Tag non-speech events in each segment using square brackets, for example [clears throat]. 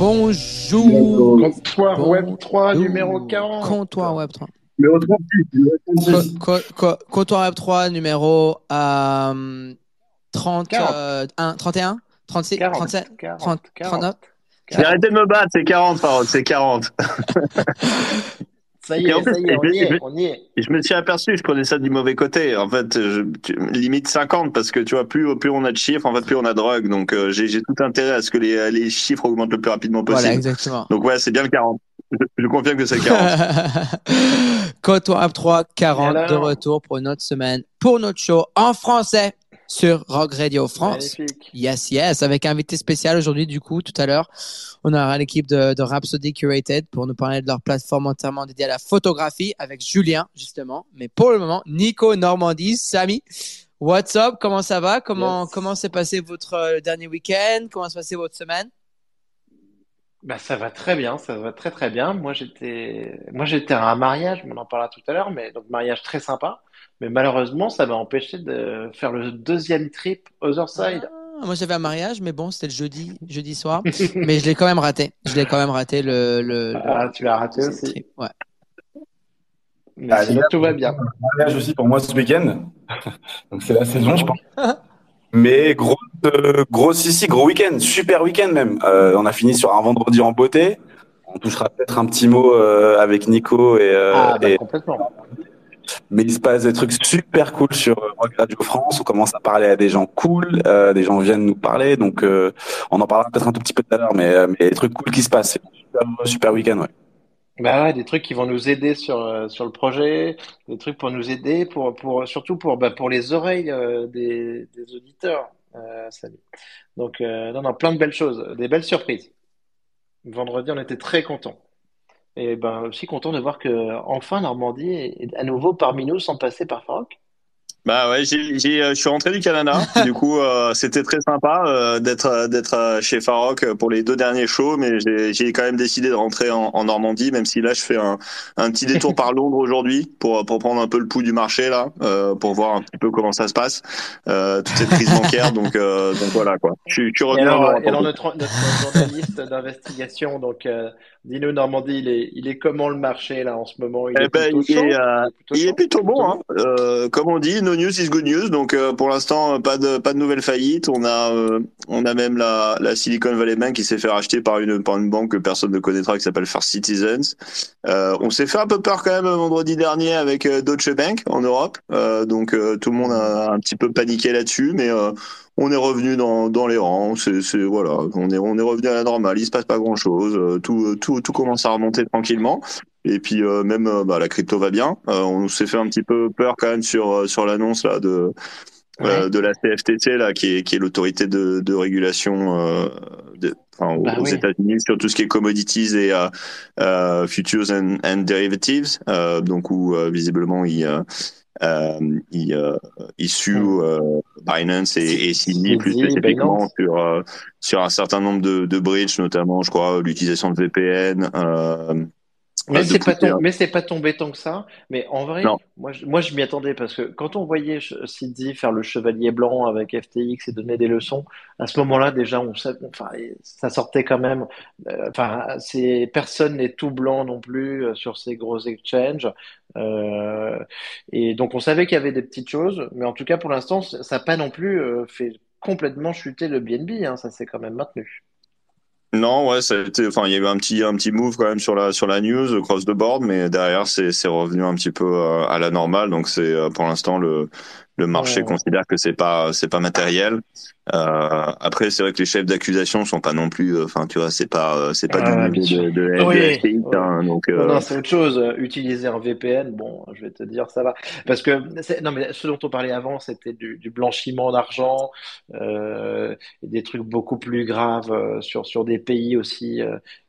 Bonjour. Comptoir Web 3 numéro 40. Comptoir Web 3. Numéro 36. Co- co- co- Comptoir Web 3 numéro euh, 30, 40. euh, un- 31 36 40, 37 40, 30, 39 J'ai arrêté de me battre, c'est 40, Farod, c'est 40. [laughs] Ça y est, plus, ça y est, on je- y est, je- on y est. Et je me suis aperçu, je prenais ça du mauvais côté. En fait, je, tu- limite 50, parce que tu vois, plus, plus on a de chiffres, en fait, plus on a de rugs. Donc, euh, j'ai tout intérêt à ce que les, les chiffres augmentent le plus rapidement possible. Voilà, exactement. Donc, ouais, c'est bien le 40. Je, je confirme que c'est le 40. Comptoir Web 3 40 Et de retour pour une autre semaine, pour notre show en français sur Rock Radio France. Magnifique. Yes, yes, avec invité spécial aujourd'hui, du coup, tout à l'heure. On aura l'équipe de, de Rhapsody Curated pour nous parler de leur plateforme entièrement dédiée à la photographie avec Julien, justement. Mais pour le moment, Nico Normandie, Samy. What's up? Comment ça va? Comment, Yes. comment s'est passé votre euh, dernier week-end? Comment s'est passé votre semaine? Bah, ça va très bien, ça va très très bien. Moi j'étais, moi j'étais à un mariage, on en parlera tout à l'heure, mais donc mariage très sympa. Mais malheureusement, ça m'a empêché de faire le deuxième trip Other Side. Ah, moi, j'avais un mariage, mais bon, c'était le jeudi, jeudi soir. [laughs] mais je l'ai quand même raté. Je l'ai quand même raté le, le, le- Ah, tu l'as raté aussi. trip. Ouais. Mais Ah, sinon, tout va bien. mariage aussi pour moi ce week-end. [laughs] Donc c'est la saison, je pense. Mais gros, euh, gros ici, gros week-end, super week-end même. Euh, on a fini sur un vendredi en beauté. On touchera peut-être un petit mot euh, avec Nico et, euh, Ah, bah, et- complètement. Mais il se passe des trucs super cool sur euh, Radio France. On commence à parler à des gens cool, euh, des gens viennent nous parler, donc euh, on en parlera peut-être un tout petit peu tout à l'heure, mais des trucs cool qui se passent. C'est super, super week-end, ouais. Bah ouais, des trucs qui vont nous aider sur, sur le projet, des trucs pour nous aider, pour, pour, surtout pour, bah, pour les oreilles des, des auditeurs. Donc, non, non, plein de belles choses, des belles surprises. Vendredi, on était très contents. Et ben aussi content de voir que enfin Normandie est à nouveau parmi nous sans passer par Farok. Bah ouais, j'ai, j'ai, euh, je suis rentré du Canada. [laughs] du coup, euh, c'était très sympa euh, d'être d'être chez Farok pour les deux derniers shows, mais j'ai, j'ai quand même décidé de rentrer en, en Normandie, même si là je fais un, un petit détour par [laughs] Londres aujourd'hui pour pour prendre un peu le pouls du marché là, euh, pour voir un petit peu comment ça se passe, toute cette crise bancaire. Donc donc voilà quoi. Je, je suis Et alors, Europe. et alors notre, notre journaliste d'investigation, donc dis-nous Normandie, il est, il est comment le marché là en ce moment? Il Eh est ben, plutôt il chaud? est, euh, plutôt Il est plutôt bon, hein. Euh, comme on dit, no news is good news. Donc euh, pour l'instant, euh, pas de pas de nouvelles faillites. On a euh, on a même la, la Silicon Valley Bank qui s'est fait racheter par une par une banque que personne ne connaîtra qui s'appelle First Citizens. Euh, on s'est fait un peu peur quand même vendredi dernier avec Deutsche Bank en Europe. Euh, donc euh, tout le monde a un petit peu paniqué là-dessus, mais euh, on est revenu dans, dans les rangs. C'est c'est- voilà, on est on est revenu à la normale. Il se passe pas grand chose. tout tout tout commence à remonter tranquillement. Et puis euh, même euh, bah, la crypto va bien. Euh, on s'est fait un petit peu peur quand même sur euh, sur l'annonce là de euh, Ouais. de la CFTC là qui est qui est l'autorité de, de régulation euh, de, enfin, aux, Bah aux oui. États-Unis sur tout ce qui est commodities et euh, euh, futures and, and derivatives. Euh, donc où euh, visiblement il euh, euh, il, euh, euh, Binance et, et CZ plus spécifiquement sur euh, sur un certain nombre de, de bridges, notamment je crois l'utilisation de VPN. Euh, Mais c'est pas mais c'est tombé tant que ça. Mais en vrai, Non. moi, je, moi, je m'y attendais parce que quand on voyait Sidi faire le chevalier blanc avec FTX et donner des leçons, à ce moment-là, déjà, on sait, enfin, ça sortait quand même. euh, Enfin, c'est personne n'est tout blanc non plus euh, sur ces gros exchanges. Euh, et donc, on savait qu'il y avait des petites choses, mais en tout cas, pour l'instant, ça n'a pas non plus euh, fait complètement chuter le BNB. Hein, ça s'est quand même maintenu. Non, ouais, ça a été, enfin, il y a eu un petit, un petit move quand même sur la, sur la news, cross the board, mais derrière, c'est, c'est revenu un petit peu euh, à la normale. Donc, c'est, pour l'instant, le, le marché Ouais. considère que c'est pas, c'est pas matériel. Euh, après, c'est vrai que les chefs d'accusation sont pas non plus, euh, enfin, tu vois, c'est pas, euh, c'est pas Ah, du sûr. de, de, Oui, de oui. hein, donc, Non, euh, non, c'est autre chose. Utiliser un VPN, bon, je vais te dire, ça va. Parce que, non, mais ce dont on parlait avant, c'était du, du blanchiment d'argent, euh, des trucs beaucoup plus graves sur, sur des pays aussi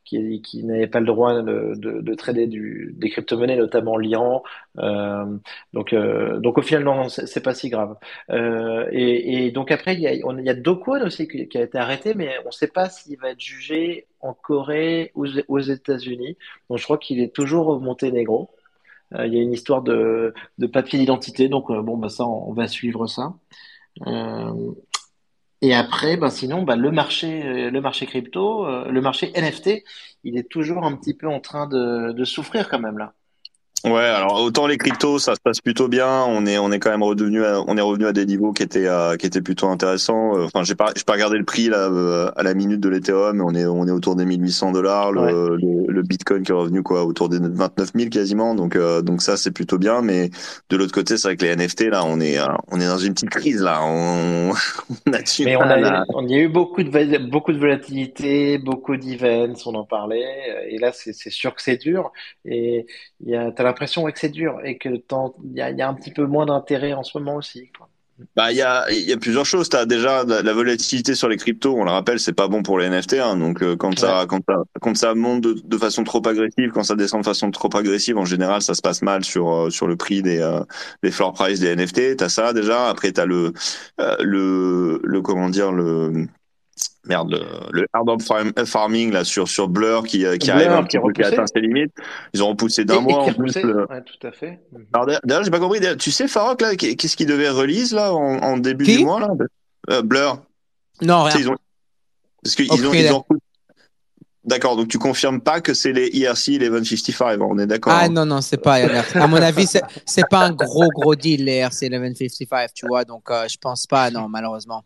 qui, qui n'avaient pas le droit de, de, de trader des crypto-monnaies, notamment l'Iran. Euh, donc, euh, donc au final, non, c'est pas si grave. Euh, et, donc après, il y a, on, aussi qui, a été arrêté, mais on ne sait pas s'il va être jugé en Corée ou aux, États-Unis. Donc je crois qu'il est toujours au Monténégro. Euh, il y a une histoire de, de papier d'identité, donc bon, bah ça, on, va suivre ça. Et après, bah, sinon, bah, le marché, euh, le marché crypto, euh, le marché NFT, il est toujours un petit peu en train de, de souffrir quand même là. Ouais, alors autant les cryptos, ça se passe plutôt bien. On est, on est quand même revenu, à, on est revenu à des niveaux qui étaient, euh, qui étaient plutôt intéressants. Euh, enfin, j'ai pas, j'ai pas regardé le prix là euh, à la minute de l'Ethereum, mais on est, on est autour des 1800 dollars. Le, le, Bitcoin qui est revenu quoi, autour des 29 000 quasiment. Donc, donc ça c'est plutôt bien. Mais de l'autre côté, c'est vrai que les NFT là, on est, on est dans une petite crise là. On, [laughs] on a mais on, a, on y a eu beaucoup de, beaucoup de volatilité, beaucoup d'events, on en parlait. Et là, c'est, c'est sûr que c'est dur. Et il y a, l'impression que c'est dur et que il y, y a, un petit peu moins d'intérêt en ce moment aussi. Quoi. Bah, il y a, y a plusieurs choses. Tu as déjà la volatilité sur les cryptos, on le rappelle, c'est pas bon pour les NFT. Hein. Donc, euh, quand, ça, quand, ça, quand ça monte de, de, façon trop agressive, quand ça descend de façon trop agressive, en général, ça se passe mal sur, euh, sur le prix des, euh, des floor price des NFT. Tu as ça déjà. Après, tu as le, le, le, comment dire, le, merde le, le hard up farming là sur sur Blur qui qui arrive un petit peu qui atteint ses limites. Ils ont repoussé d'un mois en plus ouais, tout à fait. Alors d'ailleurs j'ai pas compris. Tu sais Farok là qu'est-ce qu'il devait release là en, en début du mois là? Euh, Blur. Non rien. ils ont... parce qu'ils ont, ils ont D'accord, donc tu confirmes pas que c'est les ERC 1155, on est d'accord Ah hein? non, non, c'est pas. À mon avis, c'est pas un gros, gros deal, les ERC 1155, tu vois, donc euh, je pense pas, non, malheureusement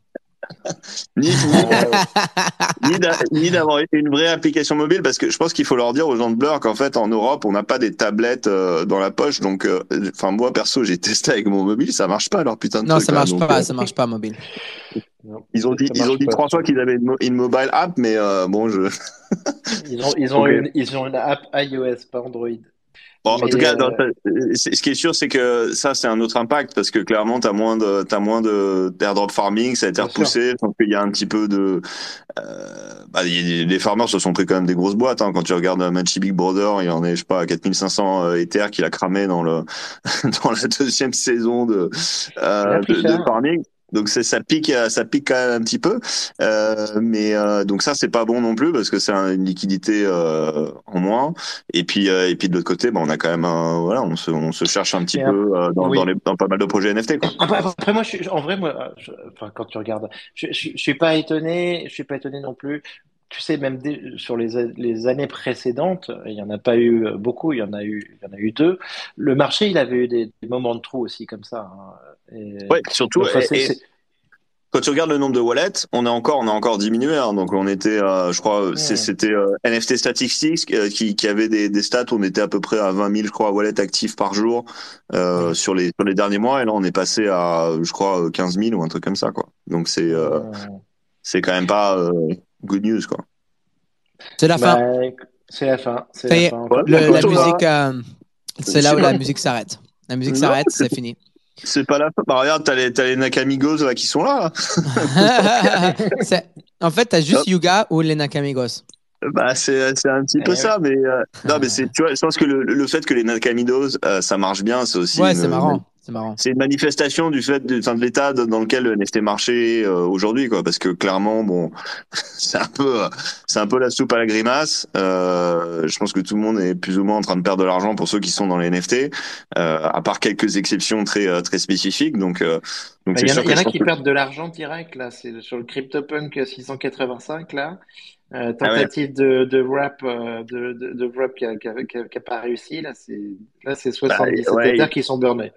ni, [laughs] ni, d'avoir une vraie application mobile parce que je pense qu'il faut leur dire aux gens de Blur qu'en fait en Europe on n'a pas des tablettes euh, dans la poche. Donc euh, enfin moi perso j'ai testé avec mon mobile ça marche pas alors putain de non ça marche pas euh, ça marche pas mobile. Ils ont dit ils ont dit trois fois qu'ils avaient une, mobile app mais bon je ils ont ils [laughs] ont une, ils ont une app iOS pas Android Bon, en tout cas, euh, ce qui est sûr, c'est que ça, c'est un autre impact parce que clairement, tu as moins de, t'as moins de d'airdrop farming, ça a été repoussé. Pense qu'il y a un petit peu de, euh, bah, les farmers se sont pris quand même des grosses boîtes. Hein. Quand tu regardes Matchy Big Brother, il y en est, je sais pas, à 4500 euh, Ether qu'il a cramé dans le [laughs] dans la deuxième saison de, euh, de, de farming. Donc ça pique, euh, ça pique quand même un petit peu, euh, mais euh, donc ça c'est pas bon non plus parce que c'est une liquidité euh, en moins. Et puis et puis de l'autre côté, bah, on a quand même voilà, on se, on se cherche un petit peu dans, dans, les, dans pas mal de projets NFT. Quoi. Après, moi, je suis, en vrai, moi, enfin quand tu regardes, je, je, je, suis pas étonné, je suis pas étonné non plus. Tu sais, même sur les, les années précédentes, il y en a pas eu beaucoup, il y en a eu, il y en a eu deux. Le marché, il avait eu des, des moments de trou aussi comme ça. Hein. Et, ouais, surtout. quand tu regardes le nombre de wallets, on a encore, on a encore diminué. Hein, donc on était, euh, je crois, c'était euh, NFT Statistics euh, qui, qui avait des, des stats. On était à peu près à 20 000, je crois, wallets actifs par jour euh, sur les sur les derniers mois. Et là, on est passé à, je crois, 15 000 ou un truc comme ça, quoi. Donc c'est c'est quand même pas good news, quoi. C'est la fin. Bah, c'est la fin. C'est la, fin. Le, la musique, c'est là où la musique s'arrête. La musique s'arrête, c'est fini. C'est pas la fin. Bah, regarde, t'as les, les Nakamigos là, qui sont là. [laughs] en fait, t'as juste Yuga ou les Nakamigos. Bah, c'est, un petit peu ça, mais, euh, non, mais c'est, tu vois, je pense que le, le fait que les Nakamigos, euh, ça marche bien, c'est aussi. Ouais, c'est marrant. C'est une manifestation du fait de, de l'état dans lequel le NFT marché euh, aujourd'hui, quoi. Parce que clairement, bon, [laughs] c'est un peu, c'est un peu la soupe à la grimace. Euh, je pense que tout le monde est plus ou moins en train de perdre de l'argent pour ceux qui sont dans les NFT, euh, à part quelques exceptions très euh, très spécifiques. Donc, euh, donc il y, en a, qui perdent de l'argent direct là. C'est sur le CryptoPunk 685 là. Euh, ah tentative de, de rap de, de, de rap qui a, qui, a, qui, a, pas réussi là c'est là c'est 77 bah, ouais, qui sont burnés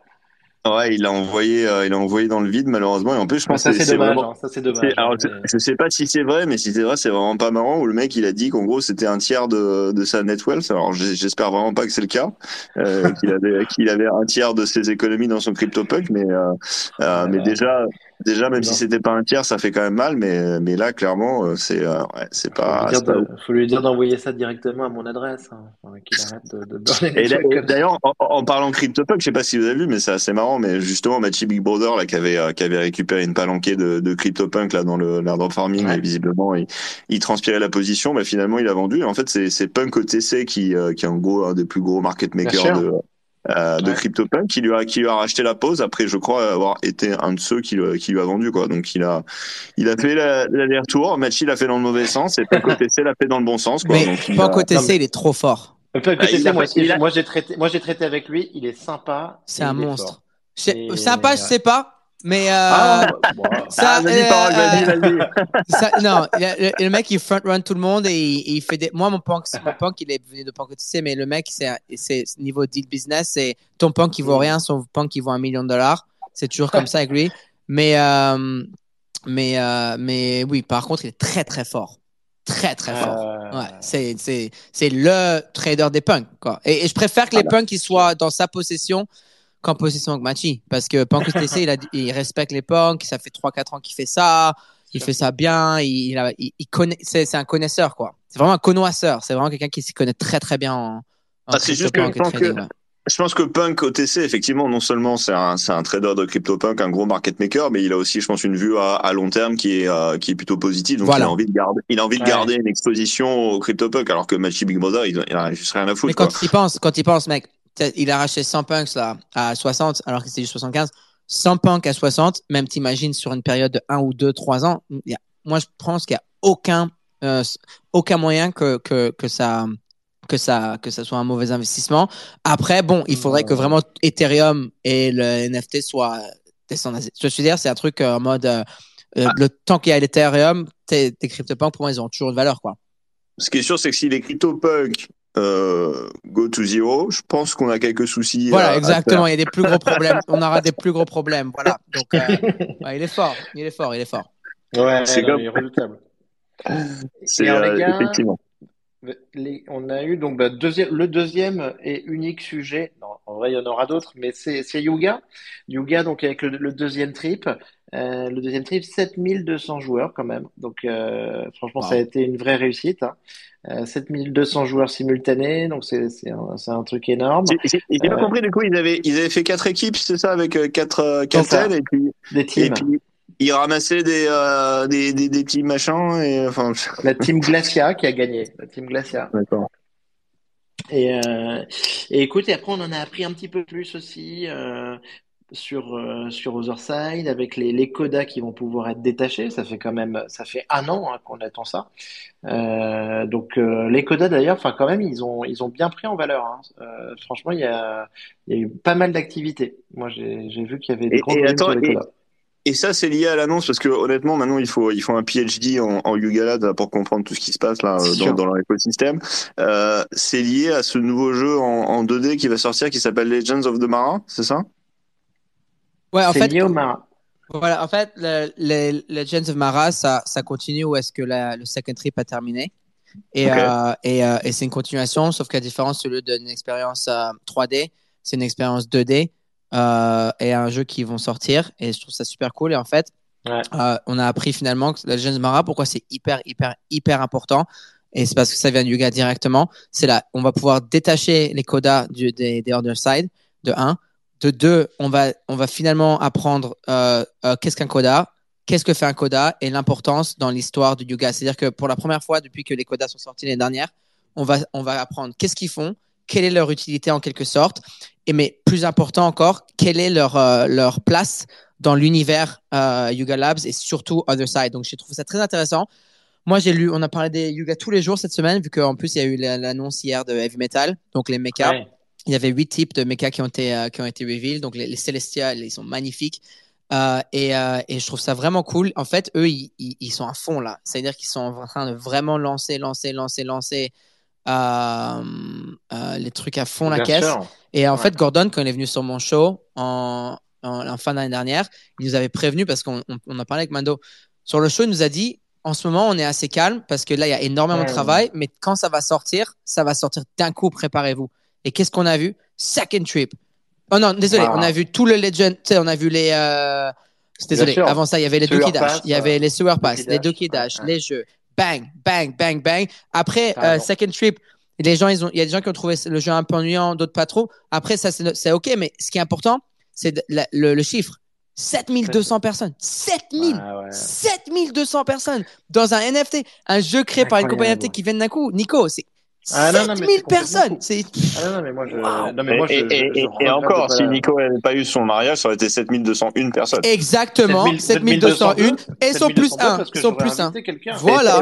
Ouais, il a envoyé, euh, il a envoyé dans le vide malheureusement. Et en plus, je pense que c'est dommage. Vraiment... Hein, ça c'est dommage. Alors, je, je, sais pas si c'est vrai, mais si c'est vrai, c'est vraiment pas marrant. Où le mec, il a dit qu'en gros, c'était un tiers de, de sa net wealth. Alors, j'espère vraiment pas que c'est le cas, euh, [laughs] qu'il avait, qu'il avait un tiers de ses économies dans son CryptoPunk, mais, euh, euh mais déjà, Déjà, même si c'était pas un tiers, ça fait quand même mal, mais, mais là, clairement, euh, c'est euh, ouais, c'est pas. Il faut, lui dire d'envoyer ça directement à mon adresse, hein, qu'il arrête de, de D'ailleurs, en, en, parlant CryptoPunk, je sais pas si vous avez vu, mais c'est assez marrant, mais justement, Machi Big Brother, là, qui avait, euh, qui avait récupéré une palanquée de, de CryptoPunk, là, dans le l'airdrop farming, et visiblement, il, il, transpirait la position, mais finalement, il a vendu. en fait, c'est Punk OTC qui, qui est en gros un des plus gros market makers de, euh, de CryptoPunk qui lui a qui lui a racheté la pause après je crois avoir été un de ceux qui, qui lui a vendu quoi. Donc il a il a fait l'aller-retour. Machi l'a fait dans le mauvais sens et OTC l'a fait dans le bon sens quoi. Mais donc, OTC il est trop fort. Bah, moi, moi j'ai traité moi j'ai traité avec lui. Il est sympa c'est un monstre. sympa je sais pas Mais euh, Ah, [laughs] ça, Ah, vas-y, parole, vas-y, vas-y. [laughs] ça- non, le, mec il front run tout le monde et il, il fait des. Moi mon punk, mon punk il est venu de punk OTC, mais le mec c'est c'est niveau deal business, c'est ton punk il vaut Mm. rien, son punk il vaut un million de dollars. C'est toujours comme ça avec lui. Mais euh, mais euh, mais oui, par contre il est très très fort, très très fort. Euh, Ouais, c'est c'est c'est le trader des punks quoi. Et, et je préfère que les punks ils soient dans sa possession qu'en possession avec Machi parce que Punk OTC il, a, il respecte les punks, ça fait 3 4 ans qu'il fait ça, il fait ça bien, il, il, a- il- il connaît c'est un connaisseur quoi. C'est vraiment un connoisseur, c'est vraiment quelqu'un qui s'y connaît très très bien en, en Ah, c'est juste que je pense trading, que- ouais. Je pense que Punk OTC, effectivement, non seulement c'est un, c'est un trader de CryptoPunk, un gros market maker, mais il a aussi, je pense, une vue à, à long terme qui est, euh, qui est plutôt positive. Donc, Voilà. il a envie de garder, il a envie de Ouais. garder une exposition au CryptoPunk, alors que Machi Big Brother, il, il a juste rien à Mais foutre. quand quoi. il pense, quand il pense, mec, il a racheté 100 punks là, à 60, alors que c'était juste 75. 100 punks à 60, même t'imagines sur une période de 1 ou 2, 3 ans, il y a- moi je pense qu'il n'y a aucun, euh, aucun moyen que, que, que, ça, que, ça, que ça soit un mauvais investissement. Après, bon, il faudrait que vraiment Ethereum et le NFT soient descendus. Ce que je veux dire, c'est un truc euh, en mode, euh, Ah. le temps qu'il y a l'Ethereum, tes, tes CryptoPunks, pour moi, ils ont toujours une valeur, quoi. Ce qui est sûr, c'est que si les CryptoPunk euh, go to zero, je pense qu'on a quelques soucis. Voilà, à- à exactement. Il y a des plus gros problèmes. On aura des plus gros problèmes. Voilà. [laughs] Donc, euh, ouais, il est fort. Il est fort. Il est fort. Ouais, C'est comme- il est redoutable. C'est euh, effectivement. Les- on a eu donc bah, le deuxième et unique sujet. Non, en vrai, il y en aura d'autres, mais c'est Yuga. Yuga, donc avec le, le deuxième trip. Euh, le deuxième trip, 7200 joueurs quand même. Donc, euh, franchement, ça a été une vraie réussite. Hein. Euh, 7200 joueurs simultanés, donc c'est un, un truc énorme. J'ai- j'ai pas Euh, compris, du coup, ils avaient, ils avaient fait quatre équipes, c'est ça, avec euh, quatre, euh, quatre ailes, et puis, Des et teams. puis ils ramassaient des, euh, des, des, des petits machins, et enfin. La team Glacia qui a gagné. La team Glacia. D'accord. Et, euh, et écoute, et après on en a appris un petit peu plus aussi euh, sur euh, sur Otherside avec les, les codas qui vont pouvoir être détachés. Ça fait quand même, ça fait un an hein, qu'on attend ça. Euh, donc euh, les codas d'ailleurs, enfin quand même, ils ont ils ont bien pris en valeur. hein. Euh, franchement, il y a il y a eu pas mal d'activités. Moi, j'ai j'ai vu qu'il y avait des Et- gros et attends, sur les codas. Et ça, c'est lié à l'annonce, parce que honnêtement, maintenant, il faut, il faut un PhD en, en là, pour comprendre tout ce qui se passe là dans, dans leur écosystème. Euh, c'est lié à ce nouveau jeu en, en 2D qui va sortir, qui s'appelle Legends of the Mara, c'est ça? Ouais, en fait, lié au Mara. voilà, en fait, le, le, Legends of Mara, ça, ça continue où est-ce que la, le second trip a terminé. Et, euh, et, euh, et c'est une continuation, sauf qu'à différence au lieu d'une expérience euh, 3D, c'est une expérience 2D euh, et un jeu qui vont sortir. Et je trouve ça super cool. Et en fait, Ouais. euh, on a appris finalement que Legends of Mara, pourquoi c'est hyper, hyper, hyper important. Et c'est parce que ça vient de Yuga directement. C'est là, on va pouvoir détacher les codas du, des, des Other Side, de 1. De 2, on va, on va finalement apprendre euh, qu'est-ce qu'un coda, qu'est-ce que fait un coda et l'importance dans l'histoire du Yuga. C'est-à-dire que pour la première fois depuis que les codas sont sortis l'année dernière, on va, on va apprendre qu'est-ce qu'ils font, quelle est leur utilité en quelque sorte, et mais plus important encore, quelle est leur, euh, leur place dans l'univers euh, Yuga Labs et surtout Other Side. Donc j'ai trouvé ça très intéressant. Moi j'ai lu, on a parlé des Yuga tous les jours cette semaine, vu qu'en plus il y a eu la- l'annonce hier de Heavy Metal, donc les mechas. Ouais. Il y avait huit types de mechas qui ont été, euh, qui ont été revealed. Donc, les, les Celestials, ils sont magnifiques. Euh, et, euh, et je trouve ça vraiment cool. En fait, eux, ils, ils, ils sont à fond là. C'est-à-dire qu'ils sont en train de vraiment lancer, lancer, lancer, lancer euh, euh, les trucs à fond la caisse. sûr. Et en Ouais. fait, Gordon, quand il est venu sur mon show en, en, en fin d'année dernière, il nous avait prévenu parce qu'on on, on a parlé avec Mando. Sur le show, il nous a dit en ce moment, on est assez calme parce que là, il y a énormément de Ouais. travail, mais quand ça va sortir, ça va sortir d'un coup, préparez-vous. Et qu'est-ce qu'on a vu? Second Trip. Oh non, désolé, on a vu tout le Legend, on a vu les. Euh... Désolé, avant ça, il y avait les Sewer Doki Dash, il y avait les Sewer Pass, Doki les Dash, Doki Dash, ouais. les jeux. Bang, bang, bang, bang. Après, euh. Second Trip, les gens, ils ont, il y a des gens qui ont trouvé le jeu un peu ennuyant, d'autres pas trop. Après, ça, c'est c'est OK, mais ce qui est important, c'est le, le chiffre. 7200 personnes. 7000! Ah ouais. 7200 personnes dans un NFT, un jeu créé par une compagnie. NFT qui vient d'un coup. Nico, c'est Ah non, non, mais 7000 c'est complètement personnes. fou. C'est Ah non, mais moi, je, Wow. non, mais moi, je, et, je- et- je et- et regrette encore, si Nico n'avait pas eu son mariage, ça aurait été 7201 personnes. exactement 7000 7201 et son plus 1. parce que Son plus 1. invité quelqu'un. Voilà.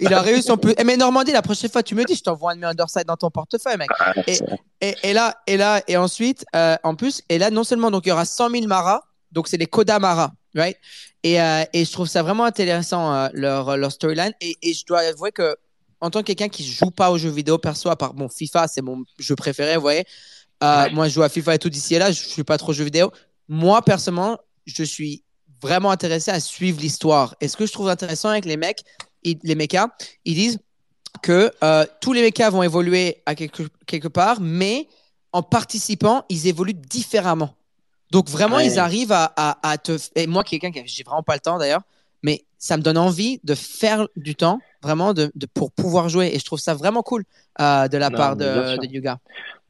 Il a réussi son plus. Eh, mais Normandie, la prochaine fois, tu me dis, je t'envoie un de mes underside dans ton portefeuille, mec. Et, et, et là, et là, et ensuite, euh, en plus, et là, non seulement, donc, il y aura 100 000 maras Donc, c'est les Kodamara, right? Et, euh, et je trouve ça vraiment intéressant, euh, leur, leur storyline. Et, et je dois avouer que, en tant que quelqu'un qui joue pas aux jeux vidéo perso, à part bon, FIFA, c'est mon jeu préféré, vous voyez. Euh, Ouais. Moi, je joue à FIFA et tout d'ici et là, je suis pas trop jeux vidéo. Moi, personnellement, je suis vraiment intéressé à suivre l'histoire. Et ce que je trouve intéressant avec les mecs, ils- les mechas, ils disent que euh, tous les mechas vont évoluer à quelque, quelque part, mais en participant, ils évoluent différemment. Donc vraiment, Ouais. ils arrivent à, à, à te... Et moi, quelqu'un qui j'ai vraiment pas le temps d'ailleurs, mais ça me donne envie de faire du temps, vraiment, de, de- pour pouvoir jouer. Et je trouve ça vraiment cool euh, de la Non, part de, Yuga.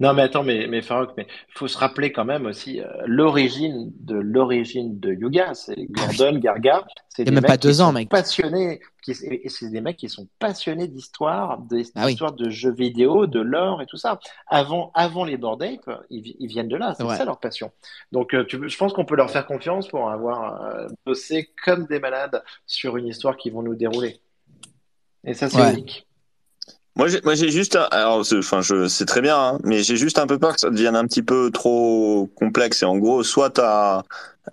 Non, mais attends, mais, mais Farouk, mais faut se rappeler quand même aussi euh, l'origine de l'origine de Yuga. C'est Gordon, Garga. C'est même pas deux ans, mec. passionnés. Qui, et c'est des mecs qui sont passionnés d'histoire, Ah oui. d'histoire de jeux vidéo, de lore et tout ça. Avant, avant les Bored Ape, ils, vi- ils viennent de là. C'est Ouais. ça leur passion. Donc, euh, tu, je pense qu'on peut leur faire confiance pour avoir bossé comme des malades sur une histoire qu'ils vont nous dérouler. Et ça, c'est Ouais. unique. Moi, j'ai, moi, j'ai juste, un- alors, c'est- enfin, je, c'est très bien, hein, mais j'ai juste un peu peur que ça devienne un petit peu trop complexe. Et en gros, soit t'as,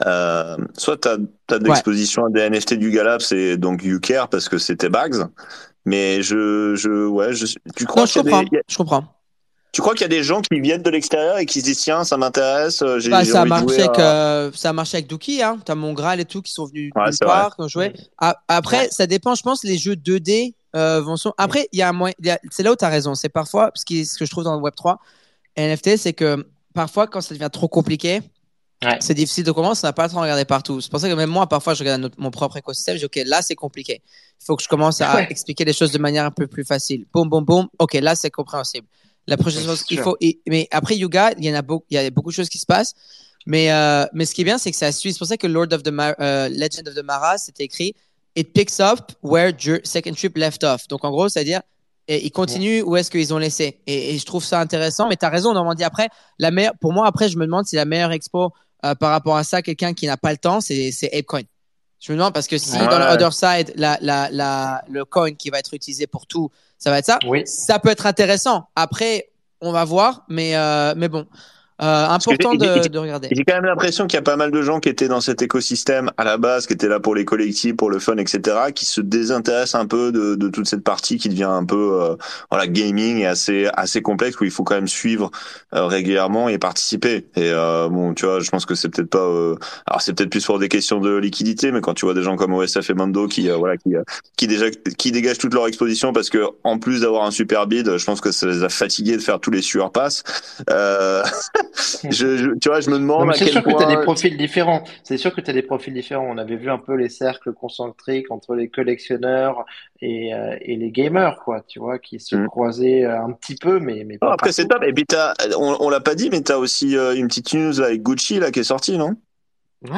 euh, soit t'as, t'as de Ouais. à des NFT du Galaps et donc you care parce que c'était Bags. Mais je, je, ouais, je, tu crois Non, je qu'il y a des- comprends. a- Je comprends. tu crois qu'il y a des gens qui viennent de l'extérieur et qui se disent tiens, ça m'intéresse, euh, j'ai, Bah, j'ai ça, a envie de marché jouer avec, à- euh, ça a marché avec Dookie. Hein. Tu as mon Graal et tout qui sont venus Ouais, c'est part, qui ont joué. Ah, Après, Ouais. ça dépend, je pense, les jeux 2D euh, vont sont. Après, il y a un moyen. a- C'est là où tu as raison. C'est parfois, ce, qui, ce que je trouve dans le Web3, NFT, c'est que parfois, quand ça devient trop compliqué, Ouais. c'est difficile de commencer, on n'a pas le temps de regarder partout. C'est pour ça que même moi, parfois, je regarde notre- mon propre écosystème, je dis, OK, là, c'est compliqué. Il faut que je commence à Ouais. expliquer les choses de manière un peu plus facile. Boum, boum, boum. OK, là, c'est compréhensible. La prochaine chose qu'il faut. et- mais après, Yuga, il y en a beaucoup, il y a beaucoup de choses qui se passent. Mais, euh, mais ce qui est bien, c'est que ça suit. C'est pour ça que Lord of the Ma- euh, Legend of the Mara, c'était écrit It picks up where Jer- Second Trip left off. Donc, en gros, c'est-à-dire, et ils continuent où est-ce qu'ils ont laissé. Et, et je trouve ça intéressant. Mais tu as raison, Normandie. Après, la meilleure, pour moi, après, je me demande si la meilleure expo euh, par rapport à ça, quelqu'un qui n'a pas le temps, c'est c'est ApeCoin. Je me demande parce que si Ouais. dans le other side, la, la, la, le coin qui va être utilisé pour tout, ça va être ça, Oui. ça peut être intéressant. Après, on va voir. Mais, euh, mais bon, euh, important de, de regarder. J'ai quand même l'impression qu'il y a pas mal de gens qui étaient dans cet écosystème à la base, qui étaient là pour les collectifs, pour le fun, etc., qui se désintéressent un peu de, de toute cette partie qui devient un peu euh, voilà gaming et assez assez complexe où il faut quand même suivre euh, régulièrement et participer. Et euh, bon, tu vois, je pense que c'est peut-être pas. euh, alors c'est peut-être plus pour des questions de liquidité, mais quand tu vois des gens comme OSF et Mando qui euh, voilà qui qui déjà qui dégagent toute leur exposition parce que en plus d'avoir un super bid, je pense que ça les a fatigués de faire tous les sueur passes. Euh, [laughs] [laughs] je, je- tu vois, je me demande c'est sûr que tu as des profils différents. C'est sûr que tu as des profils différents. On avait vu un peu les cercles concentriques entre les collectionneurs et, euh, et les gamers, quoi, tu vois, qui se Mm. croisaient euh, un petit peu, mais, mais Oh, pas après c'est top. Et puis t'as, on, on l'a pas dit, mais t'as aussi euh, une petite news avec Gucci là qui est sortie, non? Ouais.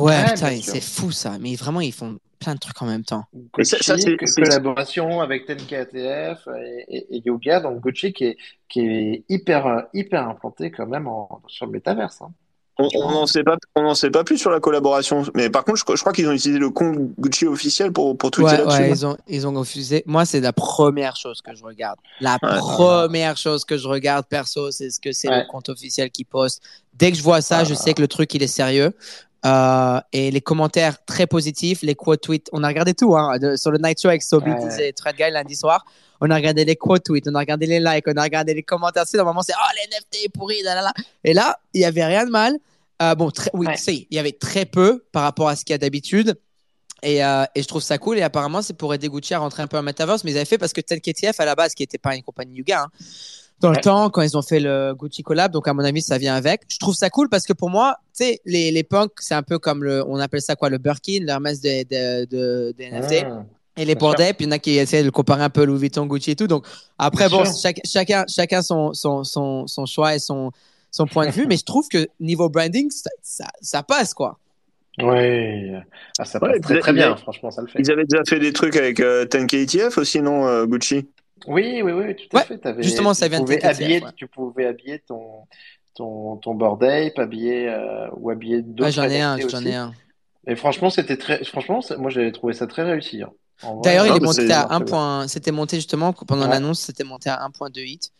Ouais, Ouais, c'est fou ça. Mais vraiment, ils font plein de trucs en même temps. Et ça- ça, Gucci, c'est- co- c'est- collaboration avec TNKTF et, et, et Yuga, donc Gucci qui est, qui est hyper, hyper implanté quand même en, sur le métaverse. hein. On n'en sait pas, on n'en sait pas plus sur la collaboration. Mais par contre, je, je crois qu'ils ont utilisé le compte Gucci officiel pour pour tweeter Ouais, là-dessus. ouais, ils ont, ils ont refusé. Moi, c'est la première chose que je regarde. La Ouais. première chose que je regarde perso, c'est ce que c'est Ouais. le compte officiel qui poste. Dès que je vois ça, je Ah. sais que le truc, il est sérieux. Euh, et les commentaires très positifs, les quote tweets. On a regardé tout hein, de- sur le Night Show avec Sobi Ouais. et Thread Guy lundi soir. On a regardé les quote tweets, on a regardé les likes, on a regardé les commentaires. Sais, normalement, c'est Oh, les NFT pourris, là, là, là. Et là, il y avait rien de mal. Euh, bon, très, oui, Ouais. il y avait très peu par rapport à ce qu'il y a d'habitude. Et, euh, et je trouve ça cool. Et apparemment, c'est pour aider Gucci à rentrer un peu en metaverse. Mais ils avaient fait parce que tel KTF à la base, qui n'était pas une compagnie Yuga, hein, dans le Ouais. temps, quand ils ont fait le Gucci collab, donc à mon avis, ça vient avec. Je trouve ça cool parce que pour moi, tu sais, les, les punks, c'est un peu comme le, on appelle ça quoi, le Birkin, l'Hermès des de, de, des NFT. Mmh. Et les Bored Ape, il y en a qui essaient de le comparer un peu à Louis Vuitton, Gucci et tout. Donc après, Bien bon, chaque- chacun, chacun son, son, son, son choix et son, son point de vue. [laughs] mais je trouve que niveau branding, ça, ça, ça passe quoi. Oui, ah, ça Ouais, passe très ils- très ils- bien, franchement, ça le fait. Ils avaient déjà fait des trucs avec euh, 10KTF aussi, non, euh, Gucci? Oui, oui, oui, tout à Ouais, fait. T'avais- justement, tu ça vient de habiller, ouais. Tu pouvais habiller ton, ton, ton board ape, habiller, euh, ou habiller d'autres Ouais, j'en ai un, j'en ai un. Et franchement, c'était très, franchement, moi, j'avais trouvé ça très réussi. hein. D'ailleurs, il non, est monté à très 1 bien. point, c'était monté justement pendant Ouais. l'annonce, c'était monté à 1.2 hit.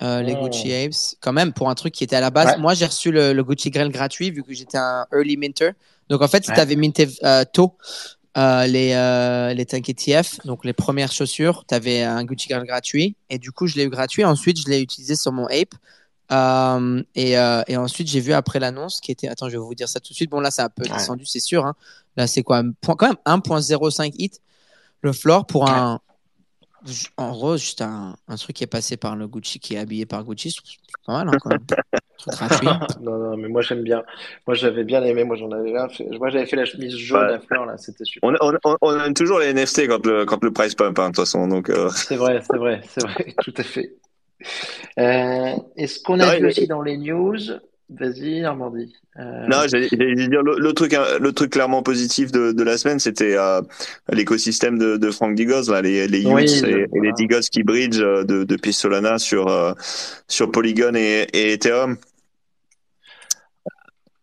euh, les Oh. Gucci Apes, quand même, pour un truc qui était à la base. Ouais. Moi, j'ai reçu le, le Gucci Grail gratuit vu que j'étais un early minter. Donc, en fait, si Ouais. tu avais minté euh, tôt euh, les, euh, les Tank ETF, donc les premières chaussures, tu avais un Gucci Grail gratuit. Et du coup, je l'ai eu gratuit. Ensuite, je l'ai utilisé sur mon Ape. Euh, et, euh, et ensuite, j'ai vu après l'annonce qui était. Attends, je vais vous dire ça tout de suite. Bon, là, ça a un peu Ouais. descendu, c'est sûr. hein. Là, c'est quoi? Quand même 1.05 hit le floor pour un. En gros, juste un, un truc qui est passé par le Gucci, qui est habillé par Gucci, c'est pas mal hein, quand même. [laughs] truc gratuit. [laughs] Non, non, mais moi j'aime bien. Moi j'avais bien aimé. Moi j'en avais un. fait- Moi j'avais fait la chemise jaune Ouais. à fleurs là, c'était super. On, on, on, on aime toujours les NFT quand le, quand le price pump, hein, de toute façon. Donc, euh, C'est vrai, c'est vrai, c'est vrai, [laughs] tout à fait. Euh, Est-ce qu'on a Ouais, vu mais- aussi dans les news? Vas-y, Normandie. Euh, Non, j'allais dire le, le truc, hein, le truc clairement positif de, de la semaine, c'était euh, l'écosystème de, de Frank Digos, là, les, les Oui, Utes et, le- et les. Digos qui bridge euh, de, depuis Solana sur euh, sur Polygon et, et Ethereum.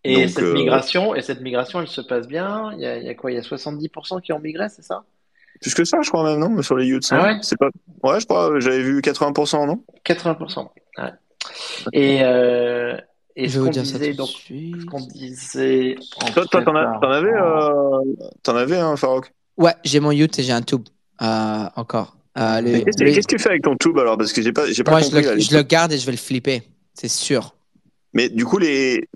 Et Donc, cette migration, et cette migration, elle se passe bien? Il y a, il y a quoi? Il y a 70% qui ont migré, c'est ça? Plus que ça, je crois même, non, sur les Utes. Ah non ouais? C'est pas. Ouais, je crois. J'avais vu 80%, non? 80%. Ouais. Et, et je ce vais vous qu'on dire ça tout disait, donc, ce qu'on disait en Toi, toi, t'en avais, euh, t'en avais un Farok. Ouais, j'ai mon Ute et j'ai un tube euh, encore. Euh, le- Mais Qu'est-ce le- qu'est-ce que tu fais avec ton tube alors? Parce que j'ai pas, j'ai pas moi, je compris. le, je le garde et je vais le flipper, c'est sûr. Mais du coup, les,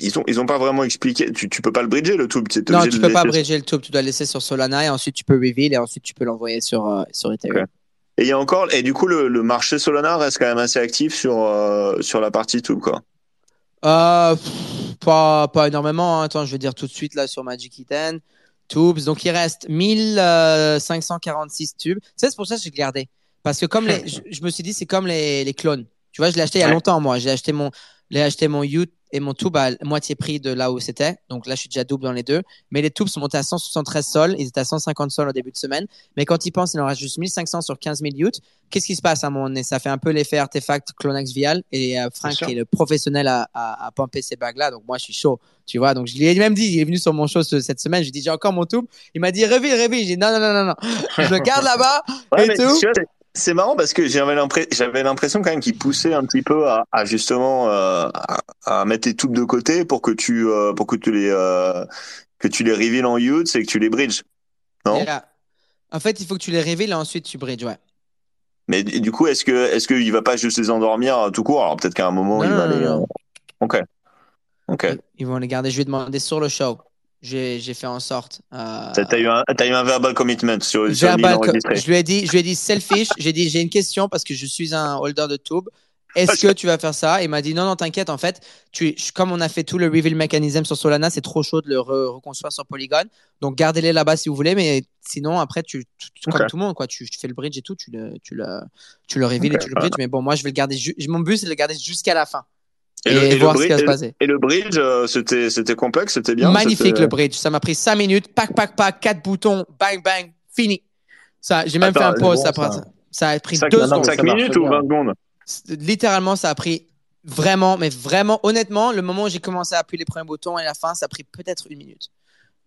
ils ont, ils ont pas vraiment expliqué. Tu, tu peux pas le bridger le tube. Non, tu peux pas laisser- bridger le tube, tu dois le laisser sur Solana et ensuite tu peux reveal et ensuite tu peux l'envoyer sur, euh, sur Ethereum. Et il y a encore, et du coup, le, le marché Solana reste quand même assez actif sur, euh, sur la partie tube, quoi. Euh, pff, pas, pas énormément. hein. Attends, je vais dire tout de suite là sur Magic Eden. Tubes. Donc il reste 1546 tubes. Ça, c'est pour ça que j'ai gardé. Parce que comme les, [laughs] je, je me suis dit, c'est comme les, les clones. Tu vois, je l'ai acheté il y a longtemps, moi. J'ai acheté mon, j'ai acheté mon Ute et mon tube à moitié prix de là où c'était. Donc là, je suis déjà double dans les deux. Mais les tubes sont montés à 173 sols. Ils étaient à 150 sols au début de semaine. Mais quand ils pensent, il en reste juste 1500 sur 15 000 Ute. Qu'est-ce qui se passe à un moment donné? Ça fait un peu l'effet artefact Clonex Vial. Et euh, qui est le professionnel à, à, à pumper ces bagues-là. Donc moi, je suis chaud. Tu vois, donc je lui ai même dit, il est venu sur mon show ce- cette semaine. Je lui ai dit, j'ai encore mon tube. Il m'a dit, réveille, réveille. J'ai dit, non, non, non, non, non. [laughs] Je le garde là-bas. Ouais, Et tout c'est- marrant parce que j'avais l'impression, quand même qu'il poussait un petit peu à, à justement euh, à, à mettre les tubes de côté pour que tu, euh, pour que tu les, euh, que tu les reveal en youth et que tu les bridges. Non? Là, en fait, il faut que tu les réveilles et ensuite tu bridges, ouais. Mais du coup, est-ce que, est-ce qu'il va pas juste les endormir euh, tout court? Alors peut-être qu'à un moment, Non, il va non, les. non. Ok. Ok. Ils- vont les garder. Je lui ai demandé sur le show. J'ai fait en sorte. euh, T'as eu un, t'as eu un verbal commitment sur, sur verbal je lui ai dit, je lui ai dit selfish. J'ai dit, j'ai une question parce que je suis un holder de tube. Est-ce [laughs] que tu vas faire ça? Il m'a dit non, non, t'inquiète. En fait, tu, comme on a fait tout le reveal mécanisme sur Solana, c'est trop chaud de le re- reconstruire sur Polygon. Donc gardez-les là-bas si vous voulez, mais sinon après, tu, tu- tu- comme tout le monde, quoi, tu, tu fais le bridge et tout, tu le, tu le, tu le reveal et tu le bridge. Mais bon, moi, je vais le garder. Mon but, c'est de le garder jusqu'à la fin et, voir ce bridge- qui va se passer. Et le bridge, euh, c'était, c'était complexe, c'était bien. Magnifique le bridge. Ça m'a pris 5 minutes. Pac, pac, pac, 4 boutons. Bang, bang. Fini. Ça, j'ai même Attends, fait un pause. bon, ça, ça. a pris Cinq- 2 non, non, secondes. mais ça 5 marche minutes ou bien. 20 secondes? Littéralement, ça a pris vraiment, mais vraiment, honnêtement, le moment où j'ai commencé à appuyer les premiers boutons et la fin, ça a pris peut-être une minute.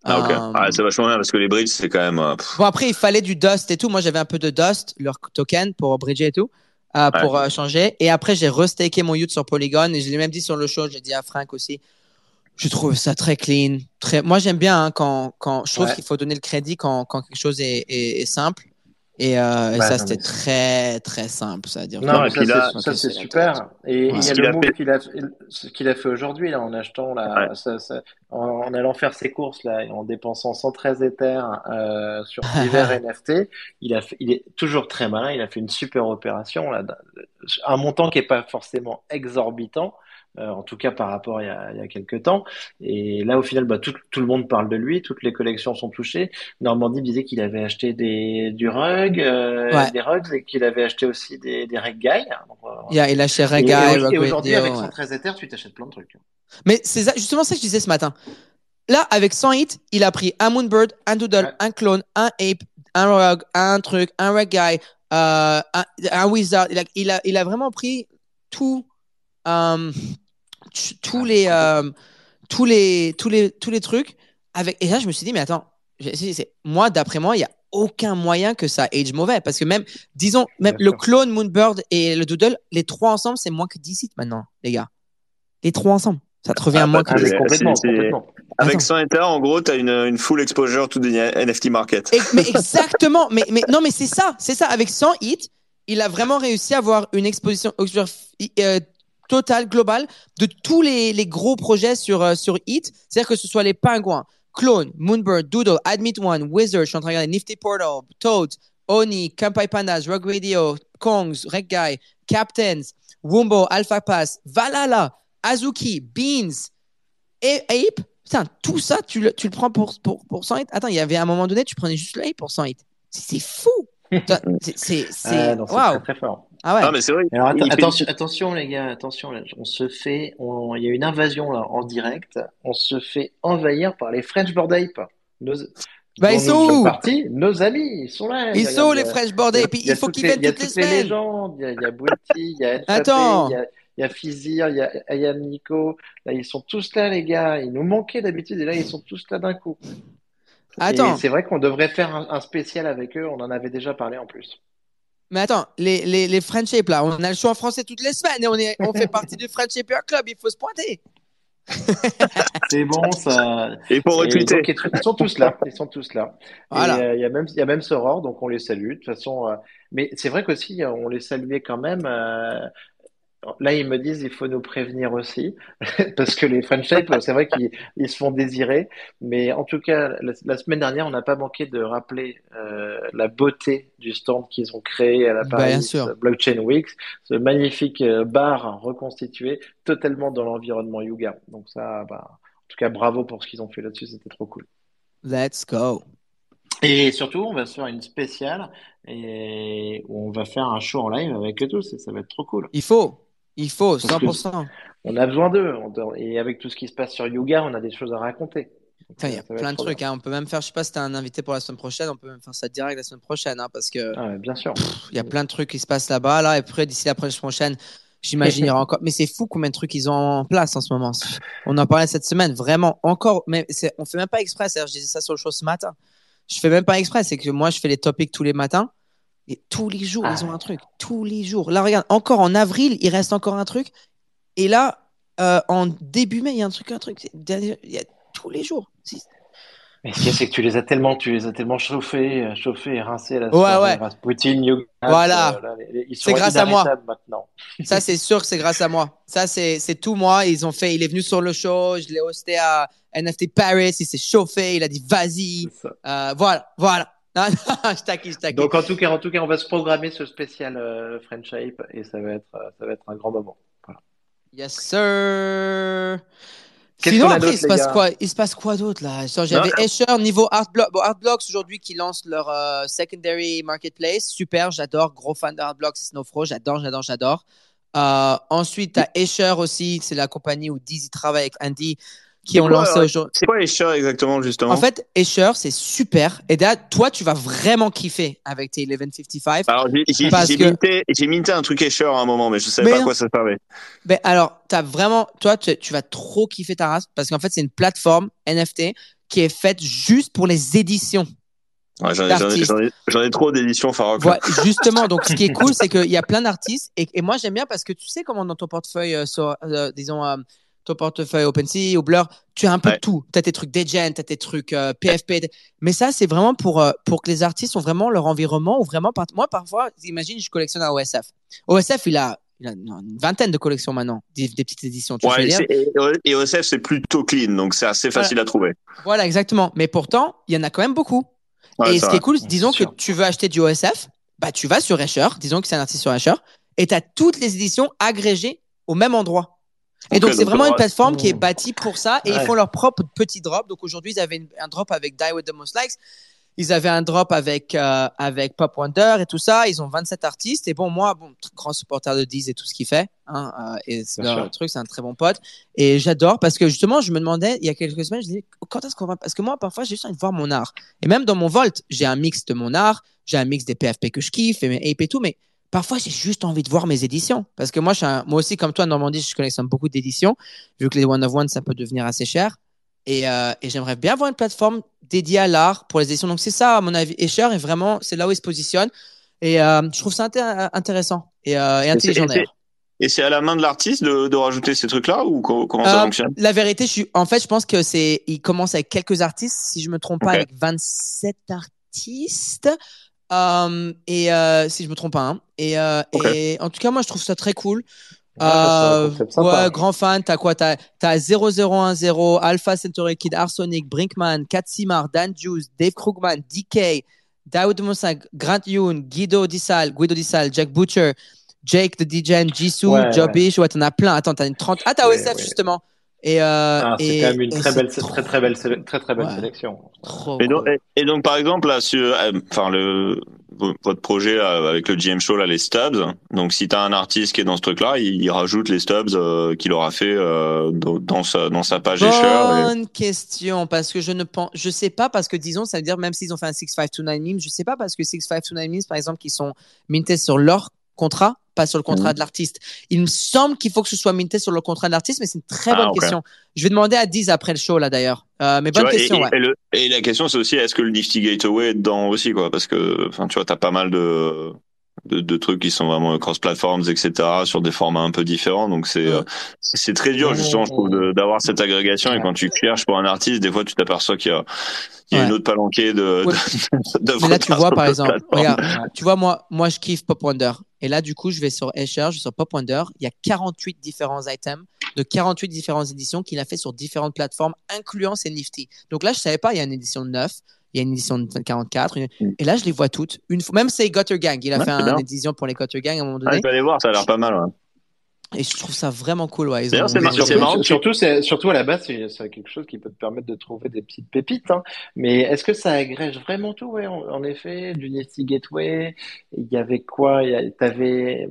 Ah, ok. Euh, Ah, c'est vachement bien parce que les bridges, c'est quand même. euh, pff, Bon, après, il fallait du Dust et tout. Moi, j'avais un peu de Dust, leur token pour bridger et tout, euh, pour euh, changer. Et après, j'ai restaké mon youth sur Polygon et je l'ai même dit sur le show, j'ai dit à Frank aussi. Je trouve ça très clean. Très... Moi, j'aime bien hein, quand, quand. Je trouve Ouais. qu'il faut donner le crédit quand, quand quelque chose est, est, est simple. Et, euh, et ça, non, c'était mais- très, très simple. C'est-à-dire Non, et mais puis ça, là- c'est- ça, c'est super. Et il Ouais. y a le move fait- qu'il a, ce qu'il a fait aujourd'hui, là, en achetant, là, ça- ça- en, en allant faire ses courses, là, et en dépensant 113 Ethers euh, sur [laughs] divers NFT, il a fait, il est toujours très malin, il a fait une super opération, là, un montant qui est pas forcément exorbitant, euh, en tout cas par rapport à il y a, il y a quelques temps. Et là, au final, bah, tout, tout le monde parle de lui, toutes les collections sont touchées. Normandie disait qu'il avait acheté des, du rug, euh, Ouais. des rugs, et qu'il avait acheté aussi des, des reg guys. Donc, euh, Il y a, il a chez et, aujourd'hui, avec ouais. 113 Ethers, tu t'achètes plein de trucs. Mais c'est justement ça que je disais ce matin. Là, avec 100 hits, il a pris un Moonbird, un Doodle, Ouais. un clone, un Ape, un Rogue, un truc, un Red Guy, euh, un, un Wizard. Il a, il, a, il a vraiment pris tout, euh, tous, les, euh, tous, les, tous, les, tous les trucs. Avec... Et là, je me suis dit, mais attends, moi, d'après moi, il y a aucun moyen que ça age mauvais. Parce que même, disons, même Bien le sûr. clone Moonbird et le Doodle, les trois ensemble, c'est moins que 10 hits maintenant, les gars. Les trois ensemble. Ça te revient Ah, à moins bah, que Ah, complètement, complètement. Avec Attends. 100 Ether, en gros, tu as une, une full exposure to the NFT market. Et- mais [laughs] exactement. mais, mais non, mais c'est ça. C'est ça. Avec 100 hits, il a vraiment réussi à avoir une exposition exposure, euh, totale, globale de tous les, les gros projets sur, euh, sur hit. C'est-à-dire que ce soit les pingouins, Clone, Moonbird, Doodle, Admit One, Wizard, je suis en train de regarder Nifty Portal, Toad, Oni, Kampai Pandas, Rogue Radio, Kongs, Red Guy, Captains, Wumbo, Alpha Pass, Valhalla, Azuki, Beans et Ape. Putain, tout ça, tu le, tu le prends pour, pour, pour 100 hits. Attends, il y avait un moment donné, tu prenais juste le Ape pour 100 hits. C'est fou. [laughs] C'est. Waouh. très fort. Ah ouais. Ah, mais c'est vrai. Alors, il fait- attention, attention les gars, attention, là, on se fait, on- il y a une invasion là en direct, on se fait envahir par les French Board Ape. Nos, Bah, ils sont où partis, nos amis, ils sont là. Ils Regarde, sont il y les a- French. Et puis, il y a il faut toutes qu'ils les- viennent il y a toutes les toutes les semaines. légendes, il y a, il y a Bouti, il y a El Attends. Chappé, il y a, il y a Fizir, il y a Ayam Nico. Là, ils sont tous là, les gars. Ils nous manquaient d'habitude et là, ils sont tous là d'un coup. Attends. C'est vrai qu'on devrait faire un, un spécial avec eux. On en avait déjà parlé en plus. Mais attends, les, les, les French Ape, là, on a le choix en français toutes les semaines et on, est, on fait partie du French Ape Club. Il faut se pointer. [laughs] C'est bon, ça. Et pour Et retweeter. donc, ils sont tous là. Ils sont tous là. Voilà. Et euh, il y a même, il y a même Soror, donc on les salue. De toute façon, euh, mais c'est vrai qu'aussi, euh, on les saluait quand même. euh, Là, ils me disent, il faut nous prévenir aussi, [laughs] parce que les French Shape, c'est vrai qu'ils ils se font désirer. Mais en tout cas, la, la semaine dernière, on n'a pas manqué de rappeler euh, la beauté du stand qu'ils ont créé à la Bah, Paris sûr. Blockchain Week, ce magnifique euh, bar reconstitué totalement dans l'environnement Yuga. Donc ça, bah, en tout cas, bravo pour ce qu'ils ont fait là-dessus, c'était trop cool. Let's go. Et surtout, on va se faire une spéciale et où on va faire un show en live avec eux tous et ça va être trop cool. Il faut. Il faut, Parce que- 100%. On a besoin d'eux et avec tout ce qui se passe sur Yuga, on a des choses à raconter. Il y a plein de trucs. hein. On peut même faire, je sais pas si t'as un invité pour la semaine prochaine, on peut même faire ça direct la semaine prochaine, hein, parce que Ah, bien sûr. il y a plein de trucs qui se passent là-bas, là, et après, d'ici la prochaine prochaine, j'imagine il y aura [laughs] encore. Mais c'est fou combien de trucs ils ont en place en ce moment. On en parlait cette semaine, vraiment, encore. Mais on fait même pas exprès. Je disais ça sur le show ce matin. Je fais même pas exprès. C'est que moi, je fais les topics tous les matins. Et tous les jours, Ah ils ont un truc. Tous les jours. Là, regarde, encore en avril, il reste encore un truc. Et là, euh, en début mai, il y a un truc, un truc. Il y a tous les jours. Mais ce qu'il y a, c'est que tu les as tellement, tu les as tellement chauffés, chauffés et rincés à la Ouais, ouais. Voilà. euh, là, les- les- ils C'est grâce à moi. maintenant. [laughs] Ça, c'est sûr que c'est grâce à moi. Ça, c'est c'est tout moi. Ils ont fait, il est venu sur le show, je l'ai hosté à NFT Paris, il s'est chauffé, il a dit vas-y. Euh, voilà, voilà. Non, non, [laughs] je taquine, je taquine. Donc en tout cas, en tout cas, on va se programmer ce spécial euh, French Ape et ça va être, euh, ça va être un grand moment. Voilà. Yes, sir. Sinon, après, il se passe quoi? Il se passe quoi d'autre là? J'avais Escher niveau Artblock. Bon, Artblocks aujourd'hui qui lance leur euh, secondary marketplace. Super, j'adore. Gros fan de Artblocks, Snowfro. J'adore, j'adore, j'adore. Euh, ensuite, tu as Escher aussi. C'est la compagnie où Dizzy travaille avec Andy qui ont quoi, lancé euh, aujourd'hui. C'est quoi les chats exactement, justement En fait, Escher, c'est super. Et là, toi, tu vas vraiment kiffer avec tes 1155. Alors, j'ai- que- minté, un truc Escher à un moment, mais je savais Mais pas à non. quoi ça servait. Ben alors, as vraiment, toi, tu, tu vas trop kiffer ta race parce qu'en fait, c'est une plateforme NFT qui est faite juste pour les éditions. Ouais, J'en ai, trop d'éditions Farok. Voilà, justement, donc ce qui est [laughs] cool, c'est qu'il y a plein d'artistes et, et moi j'aime bien parce que tu sais comment dans ton portefeuille, euh, sur, euh, disons, euh, ton portefeuille OpenSea ou Blur, tu as un peu Ouais. de tout. Tu as tes trucs Degen, tu as tes trucs euh, PFP. Mais ça, c'est vraiment pour, euh, pour que les artistes ont vraiment leur environnement ou vraiment. par- Moi, parfois, imagine, je collectionne un OSF. OSF, il a, il a une vingtaine de collections maintenant, des, des petites éditions. Tu Ouais, et, et OSF, c'est plutôt clean, donc c'est assez facile à trouver. Voilà, exactement. Mais pourtant, il y en a quand même beaucoup. Ouais, et ce qui est cool, disons que tu veux acheter du OSF, bah tu vas sur Escher, disons que c'est un artiste sur Escher, et tu as toutes les éditions agrégées au même endroit. Et donc, c'est vraiment une plateforme qui est Mmh. bâtie pour ça, et ils font leur propre petit drop. Donc aujourd'hui, ils avaient une- un drop avec Die With The Most Likes. Ils avaient un drop avec, euh, avec Pop Wonder et tout ça. Ils ont 27 artistes. Et bon, moi, bon, grand supporter de Diz et tout ce qu'il fait. Hein, euh, et c'est Bien leur sûr. truc, c'est un très bon pote. Et j'adore parce que justement, je me demandais il y a quelques semaines, je disais, quand est-ce qu'on va. Parce que moi, parfois, j'ai juste envie de voir mon art. Et même dans mon Volt, j'ai un mix de mon art, j'ai un mix des PFP que je kiffe et mes ape et tout. Mais parfois, j'ai juste envie de voir mes éditions. Parce que moi, je suis un- moi aussi, comme toi, Normandie, je collectionne beaucoup d'éditions. Vu que les One of One, ça peut devenir assez cher. Et, euh, et j'aimerais bien avoir une plateforme dédiée à l'art pour les éditions. Donc c'est ça, à mon avis. Escher est vraiment, c'est là où il se positionne. Et euh, je trouve ça intér- intéressant et, euh, et intelligent et c'est- d'ailleurs. Et c'est à la main de l'artiste de, de rajouter ces trucs-là ou co- comment ça Euh, fonctionne? La vérité, je suis, en fait, je pense que c'est, il commence avec quelques artistes, si je me trompe pas, avec 27 artistes. Euh, et euh, si je me trompe pas, hein. et, euh, et en tout cas, moi, je trouve ça très cool. Ouais, grand fan. T'as quoi? T'as t'as 0010, Alpha Centauri Kid, Arsonic, Brinkman, Katsimar, Dan Juice, Dave Krugman, DK, Daoud Moussa, Grant Yoon, Guido Dissal, Guido Dissal, Jack Butcher, Jake the DJ, Jisoo, Ouais, Jobish. Ouais, t'en as plein. Attends, t'as une 30. Ah, t'as Ouais, OSF ouais. justement. Et, euh, Ah, c'est et- quand même une très belle, trop, très très belle, très très belle Ouais. sélection. Et donc, cool. et, et donc, par exemple, là, sur, euh, enfin, le, vo- votre projet là, avec le GM Show, là, les stubs. Donc, si t'as un artiste qui est dans ce truc-là, il, il rajoute les stubs euh, qu'il aura fait euh, dans, sa, dans sa page Escher. et- Bonne question, parce que je ne pense, je sais pas, parce que disons, ça veut dire même s'ils ont fait un 6529 memes, je sais pas, parce que 6529 memes, par exemple, qui sont mintés sur leur contrat, pas sur le contrat Mhm. de l'artiste. Il me semble qu'il faut que ce soit minté sur le contrat de l'artiste, mais c'est une très Ah, bonne question. Je vais demander à 10 après le show, là, d'ailleurs. Euh, mais bonne vois, question, et, ouais. et le- et la question, c'est aussi, est-ce que le Nifty Gateway est dedans aussi, quoi? Parce que, enfin, tu vois, t'as pas mal de, de, de trucs qui sont vraiment cross-platforms, etc., sur des formats un peu différents. Donc, c'est Ouais. euh, c'est très dur, justement, je trouve, d'avoir cette agrégation. Et quand tu cherches pour un artiste, des fois, tu t'aperçois qu'il y a, il y a Ouais. une autre palanquée de, Ouais. de, [laughs] d'œuvres Mais là, tu vois, par exemple, regarde, tu vois, moi, moi, je kiffe Pop Wonder. Et là, du coup, je vais sur Escher, je vais sur Pop Wonder. Il y a 48 différents items de 48 différentes éditions qu'il a fait sur différentes plateformes, incluant ses Nifty. Donc là, je savais pas, il y a une édition de 9, il y a une édition de 44. une- Mm. Et là, je les vois toutes. Une fois, même c'est Gutter Gang. Il a Ouais, fait une édition pour les Gutter Gang à un moment Ah, donné. je vais aller voir, ça a l'air pas mal. Ouais. Et je trouve ça vraiment cool. Ouais. Ils D'ailleurs, ont- c'est Surtout, marrant surtout, c'est, surtout à la base, c'est, c'est quelque chose qui peut te permettre de trouver des petites pépites. Hein. Mais est-ce que ça agrège vraiment tout? Ouais, en, en effet, du Nifty Gateway, il y avait quoi? Il y a- t'avais,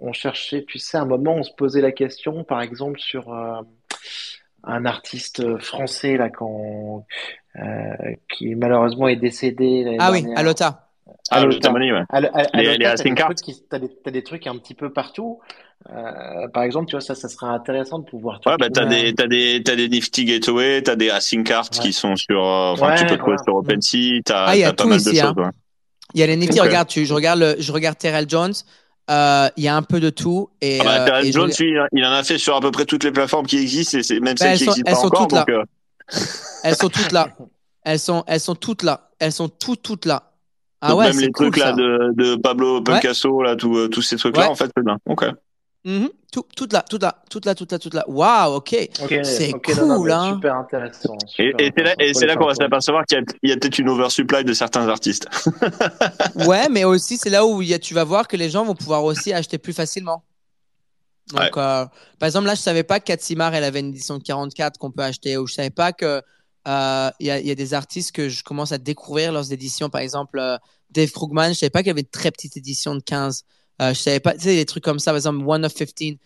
On cherchait, tu sais, à un moment, on se posait la question, par exemple, sur euh, un artiste français là, qu'on, euh, qui malheureusement est décédé Ah oui, dernière. Alota. Ah, le Alota. Tamani, ouais. À, à- Les- Lota, les t'as des trucs des, des un petit peu partout. Euh, par exemple, tu vois, ça, ça serait intéressant de pouvoir. Ouais, bah, t'as des, t'as des, t'as des Nifty Gateway, t'as des Racing Cards Ouais. qui sont sur, euh, enfin, que tu Ouais, peux trouver sur OpenSea, t'as, Ah, il y a t'as pas tout mal ici, de hein. choses, ouais. Il y a les Nifty. Ok. Regarde, tu, je regarde le, je regarde Terrell Jones. Euh, il y a un peu de tout. Et, Ah bah, euh, et Jones, lui, il en- a fait sur à peu près toutes les plateformes qui existent, et c'est même Bah, celles elles qui sont- existent elles pas sont encore, toutes là. donc, euh, [laughs] Elles sont toutes là. Elles sont, elles sont toutes là. Elles sont toutes, toutes là. Ah donc ouais, même les cool trucs là de, de Pablo Picasso, là, euh, tous ces trucs-là, Ouais. en fait, c'est bien. Ok. Mhm. Tout, toute là, toute là, toute là, toute là, toute là. Waouh, ok. C'est non, non, cool, mais hein. Super intéressant. Et, super et c'est là, et qu'on va s'apercevoir qu'il y a, peut-être une oversupply de certains artistes. [laughs] Ouais, mais aussi c'est là où il y a, tu vas voir que les gens vont pouvoir aussi acheter plus facilement. Donc, Ouais. euh, par exemple, là, je savais pas que Katsimar, elle avait une édition de 44 qu'on peut acheter, ou je savais pas que euh, il y, a, il y a des artistes que je commence à découvrir leurs éditions. Par exemple, euh, Dave Krugman, je savais pas qu'il y avait une très petite édition de 15. Euh, je savais pas, tu sais, des trucs comme ça, par exemple, One of 15.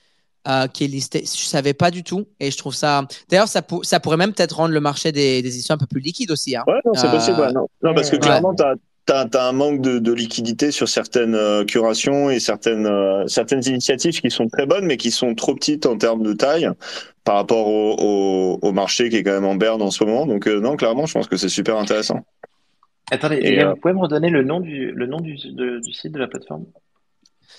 euh, qui est listé, je savais pas du tout et je trouve ça. D'ailleurs, ça, pour- ça pourrait même peut-être rendre le marché des, des éditions un peu plus liquide aussi. Hein. Ouais, non, c'est Euh, possible. ouais, non. non, parce que ouais. clairement, t'as t'as t'as un manque de, de liquidité sur certaines euh, curations et certaines euh, certaines initiatives qui sont très bonnes, mais qui sont trop petites en termes de taille par rapport au, au, au marché qui est quand même en berne en ce moment. Donc euh, non, clairement, je pense que c'est super intéressant. Attendez, Et, euh, vous pouvez me redonner le nom du, le nom du, de- du site de la plateforme?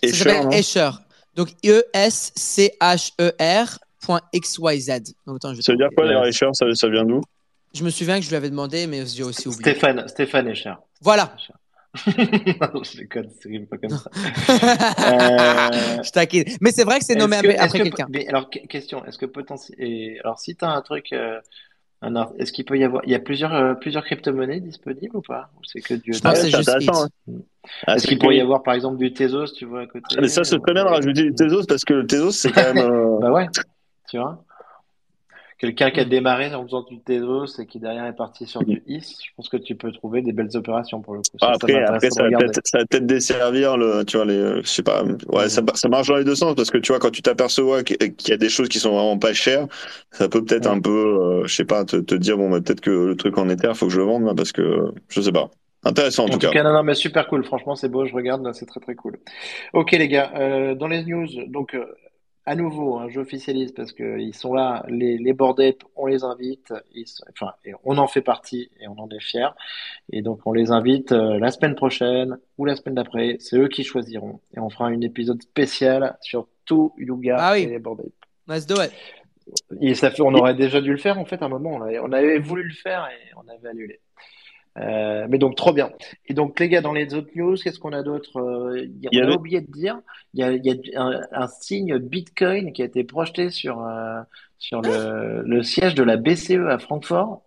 Et ça cher, s'appelle non Escher. Donc E-S-C-H-E-R.xyz. Donc, attends, je, ça veut dire quoi les Ouais. Reichers ça, ça vient d'où je me souviens que je lui avais demandé, mais j'ai aussi oublié. Stéphane, Stéphane Escher. Voilà. [laughs] non, je déconne, c'est pas comme ça. Euh, je taquine. Mais c'est vrai que c'est nommé que- après, que- quelqu'un. Alors, que- question, est-ce que potentiellement, alors si tu as un truc, euh, est-ce qu'il peut y avoir, il y a plusieurs, euh, plusieurs crypto-monnaies disponibles ou pas? Ou c'est que du Je pense que c'est juste. Ah, Est-ce qu'il pourrait y avoir par exemple du Tezos, tu vois, à côté Ah, Mais ça, c'est très bien de rajouter du Tezos parce que le Tezos, c'est quand même. euh, [laughs] Bah ouais, tu vois. Quelqu'un qui a démarré en faisant du Tezos et qui derrière est parti sur du [laughs] IS, je pense que tu peux trouver des belles opérations pour le coup. Ça, Ah, ça après, après, ça va peut-être, desservir le, tu vois, les, euh, je sais pas, ouais, ça, ça marche dans les deux sens parce que tu vois, quand tu t'aperçois qu'il y a des choses qui sont vraiment pas chères, ça peut peut-être un peu, euh, je sais pas, te, te dire, bon, bah, peut-être que le truc en Ether, faut que je le vende, là, parce que, je sais pas. Intéressant, en, En tout tout cas. cas, non, non, mais super cool. Franchement, c'est beau. Je regarde, là, c'est très, très cool. Ok, les gars, euh, dans les news, donc, euh, à nouveau, hein, j'officialise parce qu'ils sont là, les, les board apes, on les invite, ils sont- enfin, et on en fait partie et on en est fiers. Et donc, on les invite euh, la semaine prochaine ou la semaine d'après. C'est eux qui choisiront. Et on fera un épisode spécial sur tout Yuga Ah oui. et les board apes. Let's do it. Et ça fait, on aurait déjà dû le faire en fait à un moment. On avait, on avait voulu le faire et on avait annulé. Euh, mais donc trop bien. Et donc les gars, dans les autres news, qu'est-ce qu'on a d'autre Euh, il y a- avait- oublié de dire, il y a, il y a un, un signe Bitcoin qui a été projeté sur euh, sur le, le siège de la BCE à Francfort.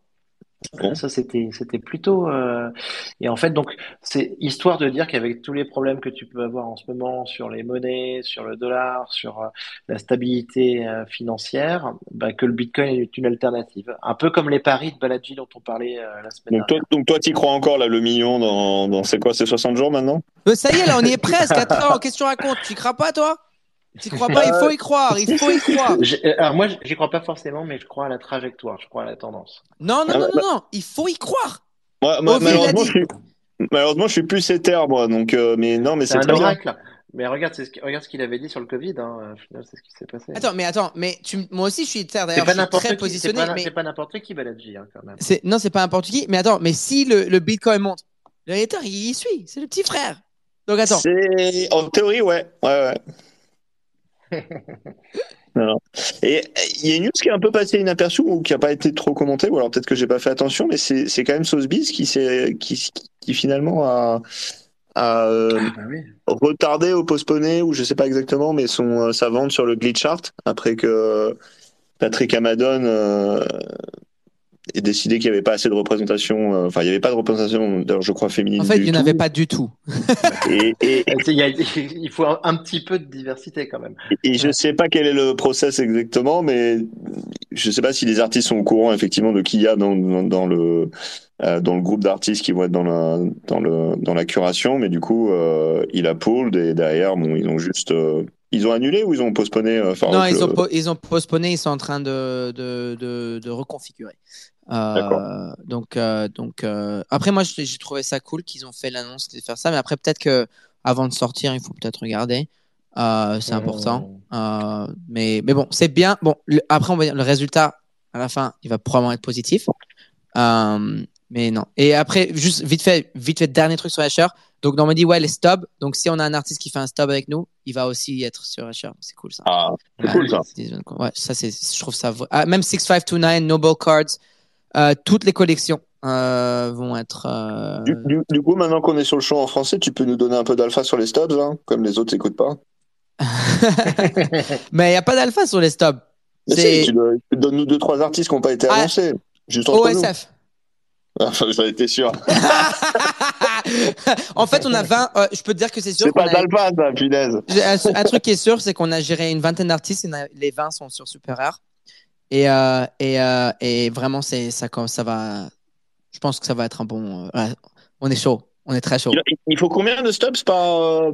Bon. Ça c'était c'était plutôt euh, et en fait donc c'est histoire de dire qu'avec tous les problèmes que tu peux avoir en ce moment sur les monnaies, sur le dollar, sur euh, la stabilité euh, financière, bah, que le Bitcoin est une alternative. Un peu comme les paris de Balaji dont on parlait euh, la semaine Donc toi, dernière. donc toi, t'y crois encore là le million dans, dans c'est quoi, c'est 60 jours maintenant? Ça y est, là, on y est presque. Attends, qu'est-ce que tu racontes? Tu y crois pas, toi? Tu crois pas Il faut y croire. Il faut y [laughs] croire. Alors moi, j'y crois pas forcément, mais je crois à la trajectoire, je crois à la tendance. Non, non, Ah non, ouais, non, non. Il faut y croire. Moi, moi, malheureusement, je suis, malheureusement, je suis plus éther, moi. Donc, euh, mais non, mais C'est c'est un très bien. oracle. Mais regarde, c'est ce qui- regarde ce qu'il avait dit sur le Covid. Hein. C'est ce qui s'est passé. Attends, mais attends, mais tu, moi aussi, je suis c'est d'ailleurs. pas Je suis n'importe très qui. C'est positionné. pas, mais c'est pas n'importe qui Balaji, hein, quand même. c'est, non, c'est pas n'importe qui. Mais attends, mais si le, le Bitcoin monte, le il y suit. C'est le petit frère. Donc attends. C'est en théorie, ouais, ouais, ouais. [laughs] Non. Et il y a une news qui est un peu passée inaperçue ou qui a pas été trop commentée, ou alors peut-être que j'ai pas fait attention, mais c'est c'est quand même Sotheby's qui qui, qui finalement a, a euh, Ah, bah oui. retardé ou postponé ou je sais pas exactement, mais son euh, sa vente sur le glitch chart après que Patrick Amadon euh, ait décidé qu'il n'y avait pas assez de représentation, euh, enfin il n'y avait pas de représentation, d'ailleurs je crois féminine. En fait, du il n'y en avait pas du tout. [laughs] Et, et, Et il y a- il faut un, un petit peu de diversité quand même. Et je sais pas quel est le process exactement, mais je sais pas si les artistes sont au courant effectivement de qui il y a dans, dans, dans le euh, dans le groupe d'artistes qui vont être dans la dans le dans la curation, mais du coup euh, il a pulled et derrière bon ils ont juste euh, ils ont annulé ou ils ont postponé euh, Non, ils le- ont, po- ils ont postponé, ils sont en train de, de, de, de reconfigurer. Euh, donc, euh, donc euh, après, moi, j'ai trouvé ça cool qu'ils ont fait l'annonce de faire ça, mais après, peut-être que avant de sortir, il faut peut-être regarder. C'est important. Euh, mais, mais bon, c'est bien. Bon, le- après, on va dire le résultat à la fin, il va probablement être positif. Mais non. Et après, juste vite fait, vite fait, dernier truc sur Asher. Donc, on m'a dit, ouais, les stubs. Donc, si on a un artiste qui fait un stub avec nous, il va aussi être sur Asher. C'est cool ça. Ah, c'est Ouais, cool ça. Ouais, ça, c'est, je trouve ça. Ah, même 6529, Noble Cards, euh, toutes les collections euh, vont être. euh, Du, du, du coup, maintenant qu'on est sur le show en français, tu peux nous donner un peu d'alpha sur les stubs, hein, comme les autres n'écoutent pas. [laughs] Mais il n'y a pas d'alpha sur les stubs. Mais si, tu dois- donne-nous deux trois artistes qui n'ont pas été Ah. annoncés, juste nous. OSF. Enfin, J'en étais sûr. [laughs] en fait, on a 20. euh, je peux te dire que c'est sûr. C'est pas a- d'alpha, ça, punaise. Un, un truc qui est sûr, c'est qu'on a géré une vingtaine d'artistes. et Les 20 sont sur Super Rare. Et, euh, et, euh, et vraiment, c'est, ça, va. Je pense que ça va être un bon. euh, ouais, on est chaud. On est très chaud. Il- faut combien de stubs par.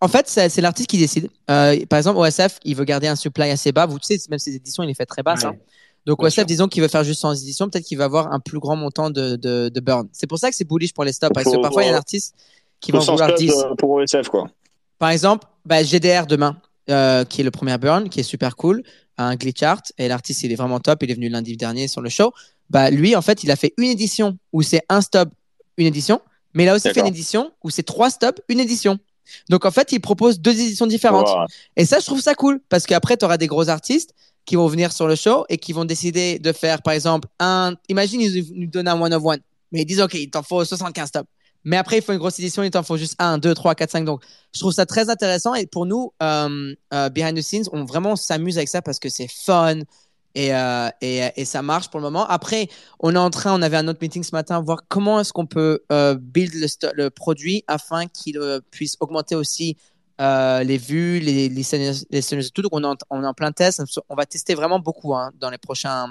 En fait, c'est, l'artiste qui décide. Par exemple, OSF, il veut garder un supply assez bas. Vous savez, même ses éditions, il les fait très. Ouais. hein. Donc, Bien OSF, sûr. disons qu'il veut faire juste 100 éditions. Peut-être qu'il va avoir un plus grand montant de, de, de burn. C'est pour ça que c'est bullish pour les stops. Parce que parfois, il y a un artiste qui va en 200 vouloir stubs 10. euh, pour OSF, quoi. Par exemple, bah, GDR demain, euh, qui est le premier burn, qui est super cool, un glitch art, et l'artiste il est vraiment top, il est venu lundi dernier sur le show. Bah, lui, en fait, il a fait une édition où c'est un stop, une édition, mais il a aussi fait une édition où c'est trois stops, une édition. Donc en fait, il propose deux éditions différentes. Wow. Et ça, je trouve ça cool, parce qu'après, tu auras des gros artistes qui vont venir sur le show et qui vont décider de faire, par exemple, un. Imagine, ils nous donnent un one of one, mais ils disent, OK, il t'en faut 75 stops. Mais après, il faut une grosse édition, il t'en faut juste 1, 2, 3, 4, 5. Donc, je trouve ça très intéressant. Et pour nous, euh, euh, behind the scenes, on vraiment s'amuse avec ça parce que c'est fun et, euh, et, et ça marche pour le moment. Après, on est en train, on avait un autre meeting ce matin, voir comment est-ce qu'on peut build le, produit afin qu'il puisse augmenter aussi euh, les vues, les les scénarios- les scénarios et tout. Donc, on est en, on est en plein test. On va tester vraiment beaucoup hein, dans les prochains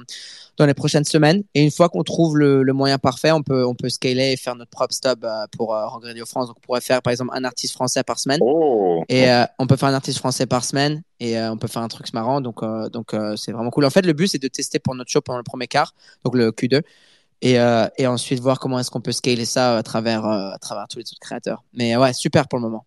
dans les prochaines semaines. Et une fois qu'on trouve le, le moyen parfait, on peut on peut scaler et faire notre propre stub euh, pour euh, Rock Radio France. Donc, on pourrait faire par exemple un artiste français par semaine. Oh. Et euh, on peut faire un artiste français par semaine et euh, on peut faire un truc marrant. Donc, euh, donc c'est vraiment cool. En fait, le but, c'est de tester pour notre show pendant le premier quart, donc le Q2. Et, euh, et ensuite voir comment est-ce qu'on peut scaler ça à travers, euh, à travers tous les autres créateurs. Mais ouais, super pour le moment.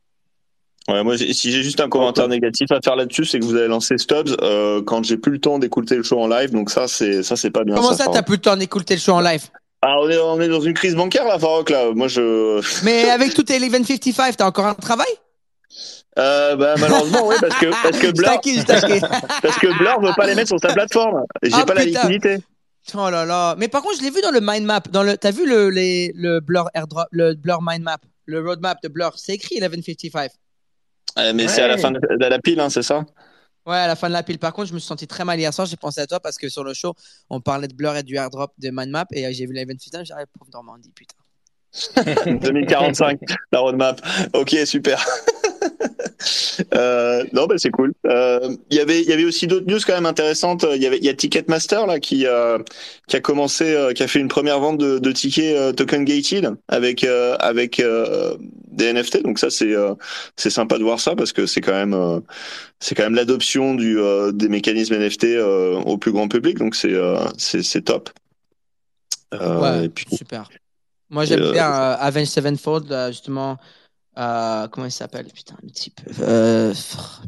Ouais, moi, si j'ai juste un commentaire négatif à faire là-dessus, c'est que vous avez lancé Stubbs euh, quand j'ai plus le temps d'écouter le show en live, donc ça, c'est ça, c'est pas bien. Comment ça, t'as plus le temps d'écouter le show en live? Ah, on est, on est dans une crise bancaire là, Farouk là. Moi, je. [laughs] Mais avec tout tes 1155, t'as encore un travail? Euh, bah, malheureusement, oui, parce que, [laughs] parce que Blur, [laughs] parce que Blur veut pas les mettre sur sa plateforme. J'ai oh, pas la liquidité. Oh là là. Mais par contre, je l'ai vu dans le mind map. Dans le, t'as vu le, les, le Blur airdrop, le Blur mind map, le roadmap de Blur. C'est écrit 1155. Euh, mais c'est à la fin de, la pile, hein, c'est ça? Ouais, à la fin de la pile. Par contre, je me suis senti très mal hier soir. J'ai pensé à toi parce que sur le show, on parlait de Blur et du airdrop de mind map et j'ai vu l'event J'ai dit, pauvre Normandie, putain. [laughs] 2045, la roadmap. Ok, super. [laughs] euh, non, bah, c'est cool. Euh, y il y avait aussi d'autres news quand même intéressantes. Il y avait, il y a Ticketmaster là qui euh, qui a commencé, euh, qui a fait une première vente de, de tickets euh, token gated avec avec des NFT. Donc ça c'est c'est sympa de voir ça parce que c'est quand même c'est quand même l'adoption du des mécanismes NFT au plus grand public. Donc c'est c'est top. ouais, et puis, super. Moi, j'aime bien Avenged Sevenfold, justement. Euh, comment il s'appelle? Putain, petit peu. Euh,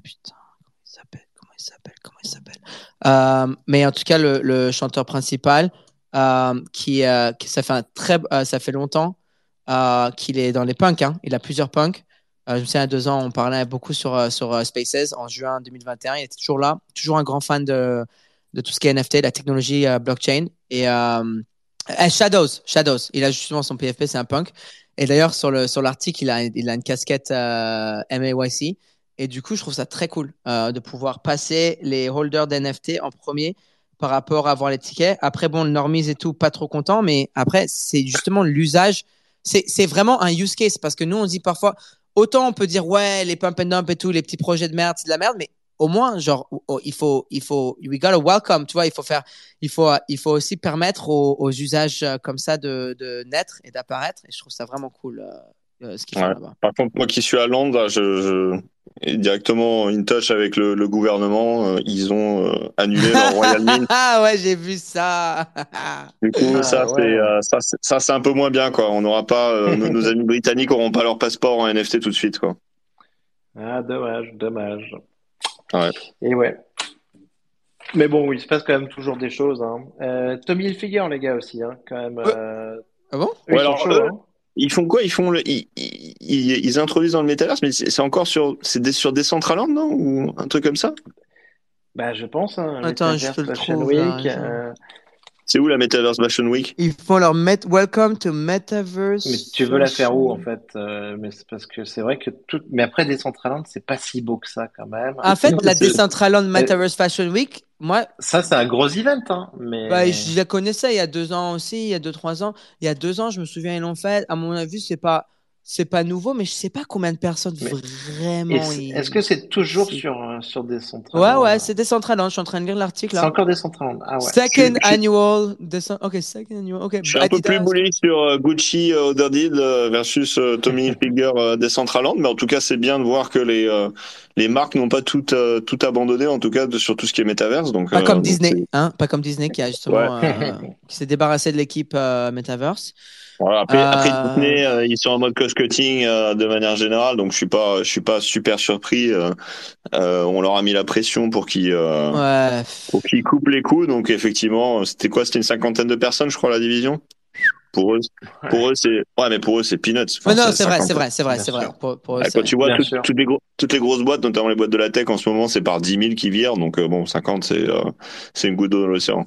putain, comment il s'appelle? Comment il s'appelle? Comment il s'appelle? Euh, Mais en tout cas, le, le chanteur principal, qui, ça fait très, ça fait longtemps qu'il est dans les punks. Hein. Il a plusieurs punks. je me souviens, a deux ans, on parlait beaucoup sur, sur Spaces en juin 2021. Il était toujours là, toujours un grand fan de, de tout ce qui est NFT, la technologie blockchain. Et euh, Shadows, Shadows. Il a justement son PFP, c'est un punk. Et d'ailleurs, sur le sur l'article, il a il a une casquette euh, MAYC. Et du coup, je trouve ça très cool euh, de pouvoir passer les holders d'NFT en premier par rapport à avoir les tickets. Après, bon, le normies et tout, pas trop content, mais après, c'est justement l'usage. C'est c'est vraiment un use case parce que nous, on dit parfois, autant on peut dire ouais, les pump and dump et tout, les petits projets de merde, c'est de la merde, mais au moins, genre, il faut, il faut, we gotta welcome, tu vois, il faut faire, il faut, il faut aussi permettre aux, usages euh, comme ça de, de naître et d'apparaître. Et je trouve ça vraiment cool. Euh, euh, ce qu'ils font là-bas. Par contre, moi qui suis à Londres, je, je directement in touch avec le, le gouvernement. ils ont annulé leur [laughs] Royal Mint. Ah ouais, j'ai vu ça. [laughs] du coup, ah, ça, c'est, ça, ça, c'est un peu moins bien, quoi. On n'aura pas, [laughs] nos, nos, amis britanniques n'auront pas leur passeport en NFT tout de suite, quoi. Ah, dommage, dommage. Ouais. Et ouais. Mais bon, il se passe quand même toujours des choses. Hein. Euh, Tommy Hilfiger, les gars, aussi, hein, quand même. Euh... Ah bon? ouais, alors, hein. Ils font quoi? Ils font le, ils, ils, ils, introduisent dans le metaverse, mais c'est encore sur, c'est des, sur Decentraland, non Ou un truc comme ça? Bah, je pense. Hein, Attends, je te le trouve. Week, euh, c'est où la Metaverse Fashion Week? Ils font leur met Welcome to Metaverse. Mais tu veux la faire où en fait euh, Mais c'est parce que c'est vrai que tout. Mais après Decentraland, c'est pas si beau que ça quand même. En fait, la [laughs] Decentraland Metaverse Fashion Week, moi. Ça, c'est un gros event, hein. Mais. Bah, je la connaissais il y a deux ans aussi, il y a deux trois ans. Il y a deux ans, je me souviens, ils l'ont fait. À mon avis, c'est pas c'est pas nouveau, mais je sais pas combien de personnes vraiment. Est-ce que c'est toujours sur, euh, sur Decentraland Ouais, ouais, c'est Decentraland. Je suis en train de lire l'article. C'est encore Decentraland. Ah ouais. Second annual. Ok, second annual. Ok. Je suis un peu plus bully sur euh, Gucci euh, Otherdeed versus Tommy [laughs] Hilfiger Decentraland, mais en tout cas, c'est bien de voir que les, les marques n'ont pas tout, tout abandonné, en tout cas, de, sur tout ce qui est Metaverse. Donc, pas comme Disney, hein. Pas comme Disney qui a justement, qui s'est débarrassé de l'équipe Metaverse. Voilà, après, après euh, ils sont en mode cost cutting euh, de manière générale, donc je suis pas, je suis pas super surpris. Euh, on leur a mis la pression pour qu'ils, ouais. pour qu'ils coupent les coups. Donc effectivement, c'était quoi C'était une cinquantaine de personnes, je crois, la division? Pour eux, pour eux, c'est ouais, mais pour eux, c'est peanuts. Enfin, non, c'est vrai, c'est vrai, c'est vrai, c'est vrai. Pour, pour eux, quand tu vois toutes les gros, toutes les grosses boîtes, notamment les boîtes de la tech, en ce moment, c'est par 10 000 qui virent. Donc bon, 50, c'est c'est une goutte d'eau dans l'océan.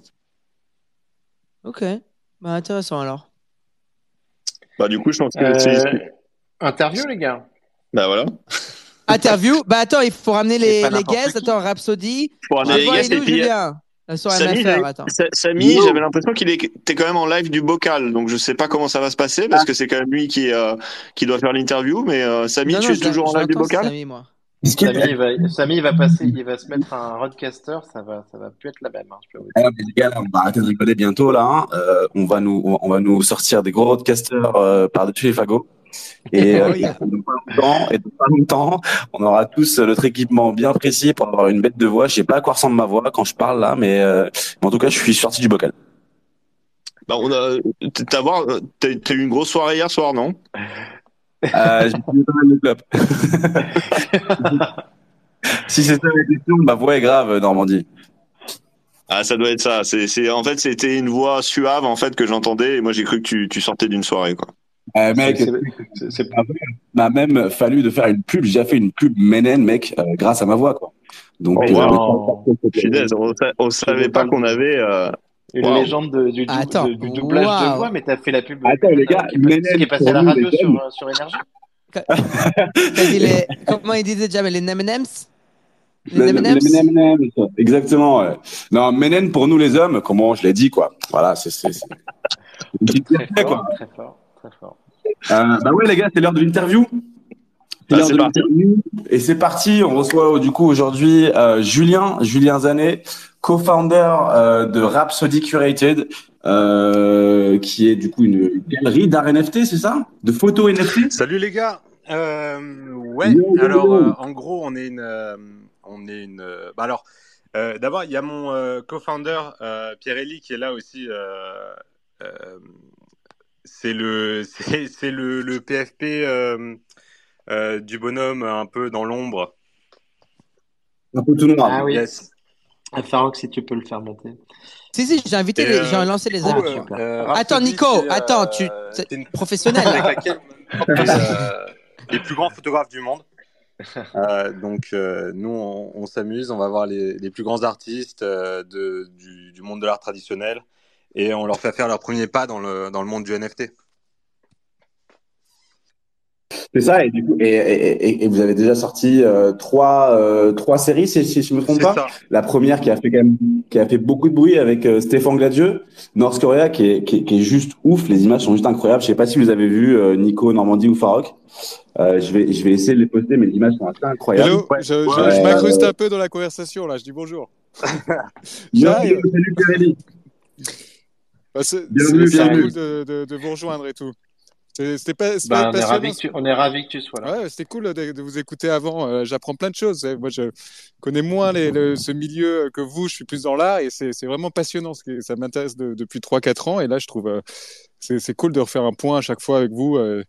Ok, bah intéressant alors. Bah, du coup, je pense que c'est. Euh, interview, les gars. Bah, voilà. [laughs] Interview? Bah, attends, il faut ramener les, les guests. Attends, Rhapsody. Faut ramener les guests et puis. Samy, Samy j'avais l'impression qu'il était quand même en live du bocal, donc je sais pas comment ça va se passer parce ah. que c'est quand même lui qui euh, qui doit faire l'interview. Mais euh, Samy, tu es toujours en live du bocal? Samy, moi. Samy, il va, [laughs] Samy, il va passer, il va se mettre un roadcaster, ça va, ça va plus être la même. Hein, je peux vous dire. les gars, on va arrêter de rigoler bientôt là. Hein. Euh, on va nous, on va nous sortir des gros roadcasters euh, par-dessus les fagots. Et, [laughs] euh, longtemps, et pas longtemps, on aura tous notre équipement bien précis pour avoir une bête de voix. Je sais pas à quoi ressemble ma voix quand je parle là, mais, euh, en tout cas, je suis sorti du bocal. Bah, on a, t'as eu une grosse soirée hier soir, non? Euh, j'ai club. [laughs] si c'est ça la question, ma voix est grave, Normandie. Ah, ça doit être ça. C'est, en fait, c'était une voix suave en fait que j'entendais et moi j'ai cru que tu, tu sortais d'une soirée quoi. Euh, mec, C'est- c'est- c'est- m'a même fallu de faire une pub. J'ai déjà fait une pub Menen, mec, euh, grâce à ma voix, quoi. Donc, Oh, wow. On, on savait pas qu'on avait. euh, Une Wow. légende de- du, du- Attends, de- du doublage de voix, mais t'as fait la pub. Attends, les gars, qui est qui est passé à la radio sur, euh, sur Énergie. Les... Comment il disait déjà mais les M&M's? Le- Les le- M&M's M&M. Exactement, ouais. Non, Menen, pour nous, les hommes, comment je l'ai dit, quoi. Voilà, c'est, c'est, c'est [laughs] une petite Très quoi. fort, très fort, très fort. Euh, bah ouais, les gars, c'est l'heure de l'interview. C'est Ah, l'heure c'est de parti. l'interview. Et c'est parti. On reçoit du coup aujourd'hui euh, Julien, Julien Zanet, co-founder euh, de Rhapsody Curated, euh, qui est du coup une galerie d'art NFT, c'est ça? De photos NFT Salut les gars. Euh, ouais. Yo, yo, alors, yo. euh, en gros, on est une, euh, on est une. euh, bah alors, euh, d'abord, il y a mon euh, co-founder euh, Pierre Elie qui est là aussi. euh, euh, c'est le, [laughs] c'est, c'est le, le PFP euh, euh, du bonhomme un peu dans l'ombre. Un peu tout noir. Ah oui. Yes. Farouk, si tu peux le faire monter. Si, si, j'ai invité, les... euh, j'ai lancé les amis. Euh, euh, Attends, Nico, attends, tu- c'est une Professionnel. [laughs] avec laquelle [laughs] euh, les plus grands photographes du monde. Euh, donc euh, nous, on, on s'amuse, on va voir les, les plus grands artistes euh, de, du, du monde de l'art traditionnel et on leur fait faire leur premier pas dans le, dans le monde du NFT. C'est ça. Et, du coup, et, et, et- et vous avez déjà sorti euh, trois, euh, trois séries, si, si je me trompe pas. ça. La première qui a fait quand même, qui a fait beaucoup de bruit avec euh, Stéphane Gladieux, North Korea, qui est, qui, est, qui est juste ouf. Les images sont juste incroyables. Je sais pas si vous avez vu euh, Nico, Normandie ou Farok. Euh, je vais, je vais essayer de les poster, mais les images sont assez incroyables. Hello, je, je, Ouais. je m'incruste un peu dans la conversation là, je dis bonjour. [laughs] J'arrive. Bah, c'est cool de, de, de vous rejoindre et tout. C'était pas, Bah, on, est ravis que tu, on est ravis que tu sois là. Ouais, c'était cool de, de vous écouter avant. Euh, J'apprends plein de choses. Moi, je connais moins les, le- ce milieu que vous. Je suis plus dans l'art et c'est vraiment passionnant. Ça m'intéresse de- depuis 3-4 ans et là, je trouve euh, c'est c'est cool de refaire un point à chaque fois avec vous. euh.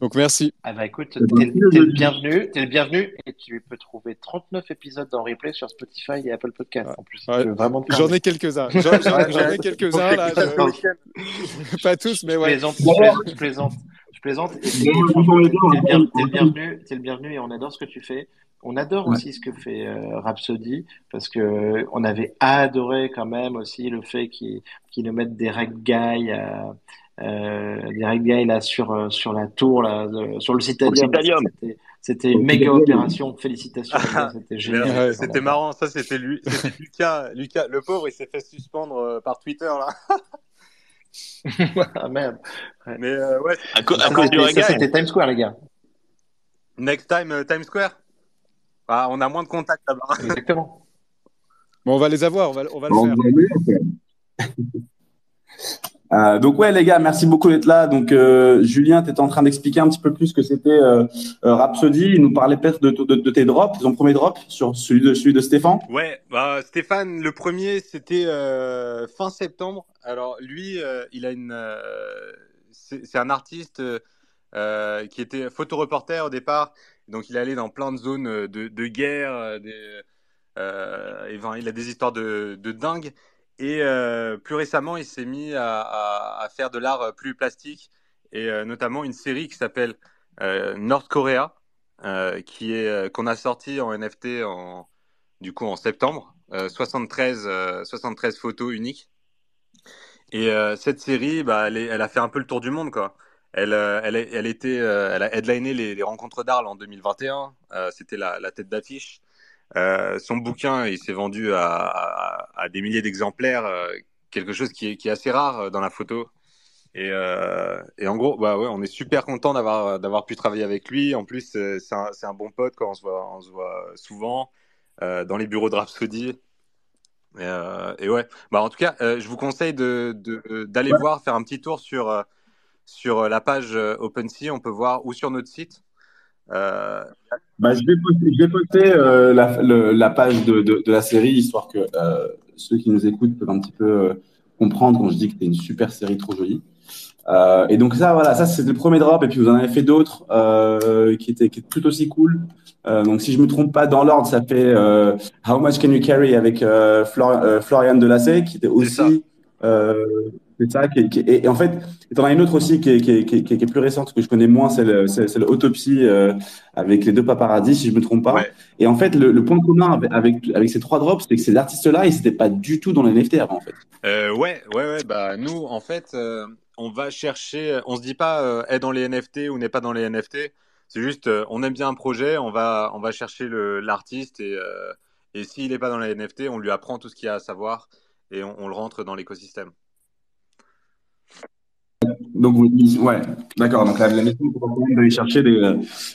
Donc, merci. Ah bah écoute, t'es parti, t'es le bienvenu, t'es le bienvenu et tu peux trouver 39 épisodes en replay sur Spotify et Apple Podcast en plus. Ouais. vraiment J'en ai quelques-uns. [laughs] J'en ai quelques-uns là. Je- [laughs] Pas tous, mais Je ouais. plaisante, je plaisante, je plaisante, je plaisante. Et t'es t'es le bien- t'es le bienvenu, t'es le bienvenu et on adore ce que tu fais. On adore Ouais. aussi ce que fait euh, Rhapsody parce que euh, on avait adoré quand même aussi le fait qu'ils nous mettent des reg guys, euh, des reg guys là sur euh, sur la tour là, de- sur le Citadium. C'était- C'était une méga opération. Félicitations. gars, C'était génial. Ouais. C'était marrant, ça c'était lui, Lucas, Lucas, le pauvre, il s'est fait suspendre euh, par Twitter là. ah merde. Mais euh, ouais, À, co- à Ça, cause du reggae. C'était Times Square les gars. next time euh, Times Square? Ah, on a moins de contacts là-bas. Exactement. Bon, on va les avoir. On va, on va le faire. [laughs] Euh, donc ouais les gars, merci beaucoup d'être là. Donc euh, Julien, tu étais en train d'expliquer un petit peu plus ce que c'était euh, euh, Rhapsody. Il nous parlait peut-être de, tes drops, ton premier drop sur celui de Stéphane. Ouais, bah, Stéphane, le premier, c'était fin septembre. Alors lui, il a une, c'est un artiste qui était photoreporter au départ. Donc il allé dans plein de zones de, de guerre. Des, et, enfin, il a des histoires de, de dingue. Et euh, plus récemment, il s'est mis à, faire de l'art plus plastique et euh, notamment une série qui s'appelle euh, North Korea, euh, qui est euh, qu'on a sorti en NFT en du coup en septembre, euh, 73, euh, 73 photos uniques. Et euh, cette série, bah, elle, a fait un peu le tour du monde, quoi. Elle, euh, elle, était, euh, elle a headliné les, rencontres d'Arles en 2021. Euh, C'était la tête d'affiche. Euh, son bouquin, il s'est vendu à, à, à des milliers d'exemplaires, euh, quelque chose qui est, qui est assez rare euh, dans la photo. Et, euh, et en gros, bah ouais, on est super content d'avoir d'avoir pu travailler avec lui. En plus, c'est un, bon pote quand on se voit, on se voit souvent dans les bureaux de Rhapsody. Et, et ouais, bah en tout cas, je vous conseille de- d'aller voir, faire un petit tour sur sur la page OpenSea. On peut voir ou sur notre site. Euh, Bah, je vais poster, je vais poster euh, la, le- la page de, de, de la série histoire que euh, ceux qui nous écoutent peuvent un petit peu euh, comprendre quand je dis que c'était une super série trop jolie. Euh, et donc ça, voilà, ça c'était le premier drop. Et puis vous en avez fait d'autres euh, qui étaient qui étaient tout aussi cool. Euh, donc si je me trompe pas dans l'ordre, ça fait euh, How Much Can You Carry avec euh, Flor Florian Delacé, qui était aussi c'est ça. Qui, qui, et, et, en fait, en as une autre aussi qui est, qui, est, qui, qui est, plus récente que je connais moins, c'est l'autopsie avec les deux paparazzis, si je me trompe pas. Ouais. Et en fait, le, le point commun avec, avec, avec, ces trois drops, c'est que ces artistes-là, ils n'étaient pas du tout dans les NFT avant, en fait. Euh, ouais, ouais, ouais. Bah nous, en fait, euh, on va chercher. On se dit pas euh, est dans les NFT ou n'est pas dans les NFT. C'est juste, euh, on aime bien un projet, on va, on va chercher l'artiste et, euh, et s'il n'est pas dans les NFT, on lui apprend tout ce qu'il y a à savoir et on, on le rentre dans l'écosystème. Donc, ouais, d'accord. Donc, la, la mission, c'est d'aller chercher des,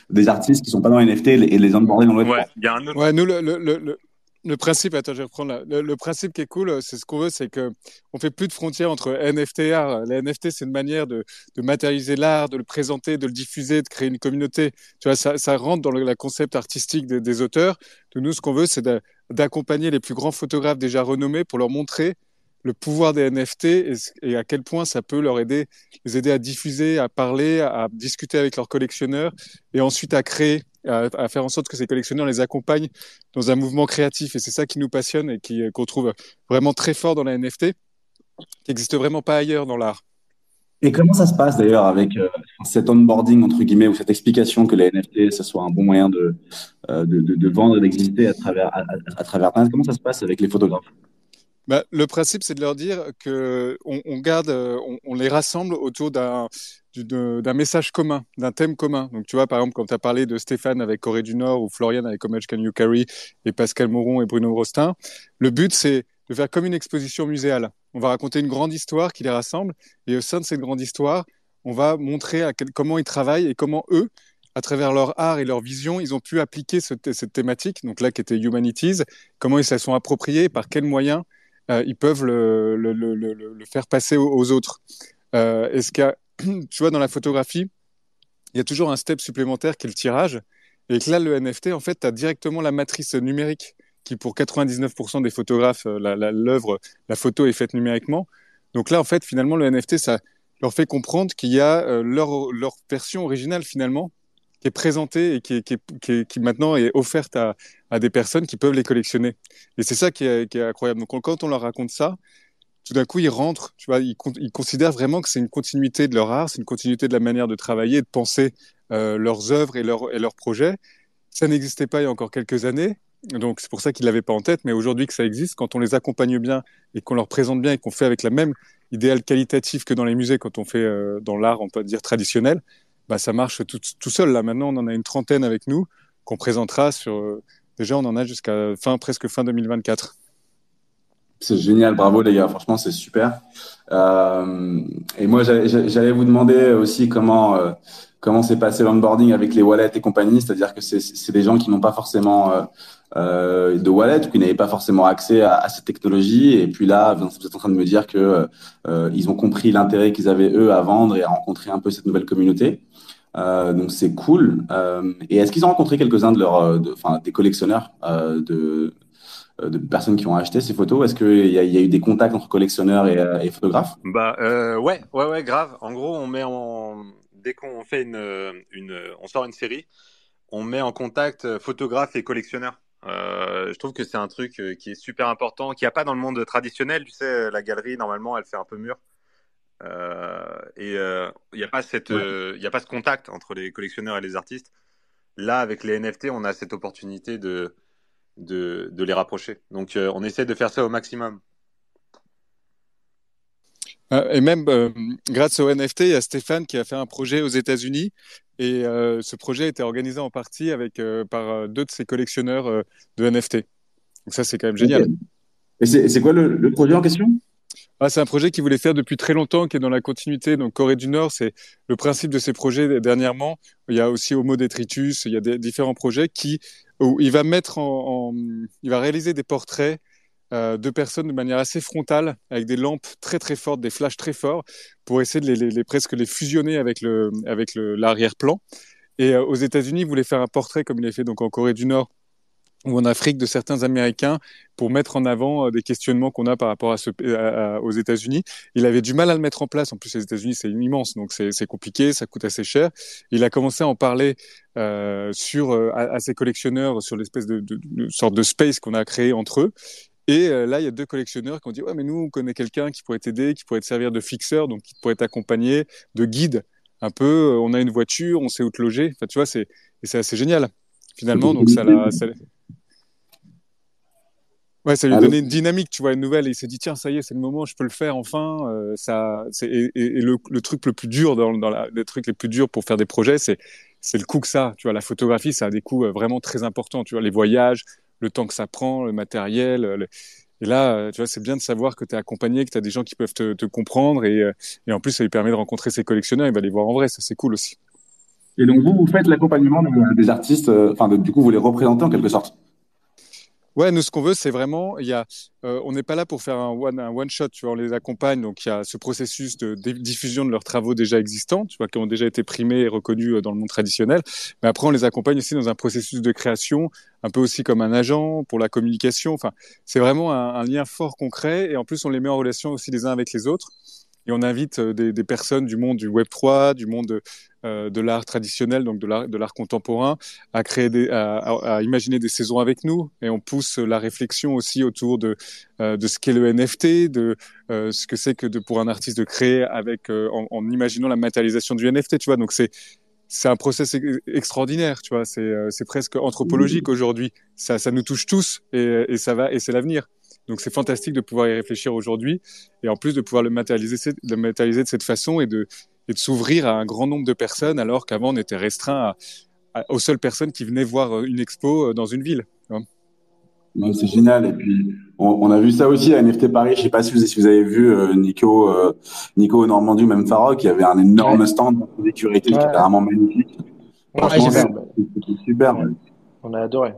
des, artistes qui sont pas dans les NFT et les onboarder dans le Ouais, il y a un autre. Ouais, nous, le, le, le, le principe, attends, je vais reprendre là. Le, le principe qui est cool, c'est ce qu'on veut, c'est que on fait plus de frontières entre NFT et art. Les NFT, c'est une manière de, de matérialiser l'art, de le présenter, de le diffuser, de créer une communauté. Tu vois, ça, ça rentre dans le la concept artistique des, des auteurs. De nous, ce qu'on veut, c'est d'accompagner les plus grands photographes déjà renommés pour leur montrer le pouvoir des NFT et, à quel point ça peut leur aider, les aider à diffuser, à parler, à discuter avec leurs collectionneurs et ensuite à créer, à, à faire en sorte que ces collectionneurs les accompagnent dans un mouvement créatif. Et c'est ça qui nous passionne et qui qu'on trouve vraiment très fort dans la NFT, qui n'existe vraiment pas ailleurs dans l'art. Et comment ça se passe d'ailleurs avec euh, cet onboarding entre guillemets ou cette explication que les NFT ce soit un bon moyen de euh, de, de, vendre, d'exister à travers à, à, travers Internet? Comment ça se passe avec les photographes? Bah, le principe, c'est de leur dire que on, on les rassemble autour d'un message commun, d'un thème commun. Donc, tu vois, par exemple, quand tu as parlé de Stéphane avec Corée du Nord ou Florian avec Much Can You Carry et Pascal Moron et Bruno Rostin, le but, c'est de faire comme une exposition muséale. On va raconter une grande histoire qui les rassemble et au sein de cette grande histoire, on va montrer comment ils travaillent et comment eux, à travers leur art et leur vision, ils ont pu appliquer ce, cette thématique, donc là qui était Humanities, comment ils se la sont appropriés, par quels moyens euh, ils peuvent le, faire passer aux, autres. Euh, Est-ce qu'il [clears throat] tu vois, dans la photographie, il y a toujours un step supplémentaire qui est le tirage. Et là, le NFT, en fait, tu as directement la matrice numérique qui, pour 99% des photographes, l'œuvre, la, photo est faite numériquement. Donc là, en fait, finalement, le NFT, ça leur fait comprendre qu'il y a euh, leur version originale, finalement, qui est présentée et qui, maintenant est offerte à, des personnes qui peuvent les collectionner. Et c'est ça qui est, incroyable. Donc quand on leur raconte ça, tout d'un coup ils rentrent, tu vois, ils, considèrent vraiment que c'est une continuité de leur art, c'est une continuité de la manière de travailler, de penser euh, leurs œuvres et, leur, et leurs projets. Ça n'existait pas il y a encore quelques années. Donc c'est pour ça qu'ils l'avaient pas en tête, mais aujourd'hui que ça existe, quand on les accompagne bien et qu'on leur présente bien et qu'on fait avec la même idéal qualitatif que dans les musées, quand on fait euh, dans l'art, on peut dire traditionnel, bah, ça marche tout, tout, seul. Là, maintenant, on en a une trentaine avec nous qu'on présentera sur. Euh, déjà, on en a jusqu'à fin, presque fin 2024. C'est génial, bravo les gars, franchement, c'est super. Euh, et moi, j'allais vous demander aussi comment euh, comment s'est passé l'onboarding avec les wallets et compagnie, c'est-à-dire que c'est des gens qui n'ont pas forcément euh, euh, de wallet, qui n'avaient pas forcément accès à, à, cette technologie, et puis là, vous êtes en train de me dire que euh, ils ont compris l'intérêt qu'ils avaient eux à vendre et à rencontrer un peu cette nouvelle communauté. Euh, donc c'est cool. Euh, et est-ce qu'ils ont rencontré quelques-uns de leurs, enfin des collectionneurs euh, de, de personnes qui ont acheté ces photos? Est-ce qu'il y, y, a eu des contacts entre collectionneurs et, et photographes? Bah ouais, ouais, ouais, grave. En gros, on met en dès qu'on fait une, une, on sort une série, on met en contact photographes et collectionneurs. Euh, je trouve que c'est un truc qui est super important, qui n'y a pas dans le monde traditionnel. Tu sais, la galerie, normalement, elle fait un peu mûr. Euh, et il euh, n'y a pas cette, y a pas ce contact entre les collectionneurs et les artistes. Là, avec les NFT, on a cette opportunité de, de, de les rapprocher. Donc, euh, on essaie de faire ça au maximum. Et même euh, grâce au NFT, il y a Stéphane qui a fait un projet aux États-Unis et euh, ce projet a été organisé en partie avec euh, par deux de ses collectionneurs de NFT. Donc ça, c'est quand même génial. Et c'est quoi le, le, projet en question? Ah, C'est un projet qu'il voulait faire depuis très longtemps, qui est dans la continuité. Donc Corée du Nord, c'est le principe de ces projets dernièrement. Il y a aussi Homo Detritus, il y a des, différents projets qui où il va mettre en, en il va réaliser des portraits euh, deux personnes de manière assez frontale, avec des lampes très très fortes, des flashs très forts, pour essayer de les, presque les fusionner avec le avec l'arrière-plan. Et euh, aux États-Unis, il voulait faire un portrait comme il a fait donc en Corée du Nord ou en Afrique de certains Américains pour mettre en avant euh, des questionnements qu'on a par rapport aux États-Unis. Il avait du mal à le mettre en place. En plus, les États-Unis, c'est immense, donc c'est compliqué, ça coûte assez cher. Il a commencé à en parler euh, sur à, ses collectionneurs sur l'espèce de, de, sorte de space qu'on a créé entre eux. Et euh, là, il y a deux collectionneurs qui ont dit ouais, mais nous, on connaît quelqu'un qui pourrait t'aider, qui pourrait te servir de fixeur, donc qui pourrait t'accompagner, de guide. Un peu, on a une voiture, on sait où te loger. Enfin, tu vois, c'est c'est assez génial finalement. Donc ça l'a Ouais, ça lui a donné une dynamique, tu vois, une nouvelle. Et il s'est dit, tiens, ça y est, c'est le moment, je peux le faire enfin. Euh, ça, et, et le, le, truc le plus dur dans, dans la, les trucs les plus durs pour faire des projets, c'est, c'est le coût que ça. Tu vois, la photographie, ça a des coûts euh, vraiment très importants. Tu vois, les voyages, le temps que ça prend, le matériel. Le... Et là, euh, tu vois, c'est bien de savoir que tu es accompagné, que tu as des gens qui peuvent te, comprendre. Et, et, en plus, ça lui permet de rencontrer ses collectionneurs. Il va les voir en vrai. Ça, c'est cool aussi. Et donc, vous, vous faites l'accompagnement des artistes. Enfin, du coup, vous les représentez en quelque sorte? Ouais, nous, ce qu'on veut, c'est vraiment, il y a, euh, on n'est pas là pour faire un one, shot, tu vois, on les accompagne. Donc, il y a ce processus de diffusion de leurs travaux déjà existants, tu vois, qui ont déjà été primés et reconnus euh, dans le monde traditionnel. Mais après, on les accompagne aussi dans un processus de création, un peu aussi comme un agent pour la communication. Enfin, c'est vraiment un lien fort concret. Et en plus, on les met en relation aussi les uns avec les autres et on invite euh, des, des, personnes du monde du Web 3, du monde euh, de l'art traditionnel, donc de l'art, contemporain, à créer des, à, à, imaginer des saisons avec nous, et on pousse la réflexion aussi autour de euh, de ce qu'est le NFT, de euh, ce que c'est que de pour un artiste de créer avec euh, en, en, imaginant la matérialisation du NFT, tu vois. Donc c'est c'est un process extraordinaire, tu vois. C'est euh, c'est presque anthropologique aujourd'hui. Ça ça nous touche tous et, et ça va et c'est l'avenir. Donc c'est fantastique de pouvoir y réfléchir aujourd'hui et en plus de pouvoir le matérialiser, le matérialiser de cette façon et de, et de s'ouvrir à un grand nombre de personnes alors qu'avant on était restreint à, à, aux seules personnes qui venaient voir euh, une expo euh, dans une ville. C'est génial. Et puis, on, on, a vu ça aussi à NFT Paris. Je sais pas si vous, si vous avez vu euh, Nico, euh, Nico Normandie ou même Farok, qui avait un énorme ouais. stand de sécurité ouais. qui était vraiment magnifique. Ouais, C'était super. On a adoré.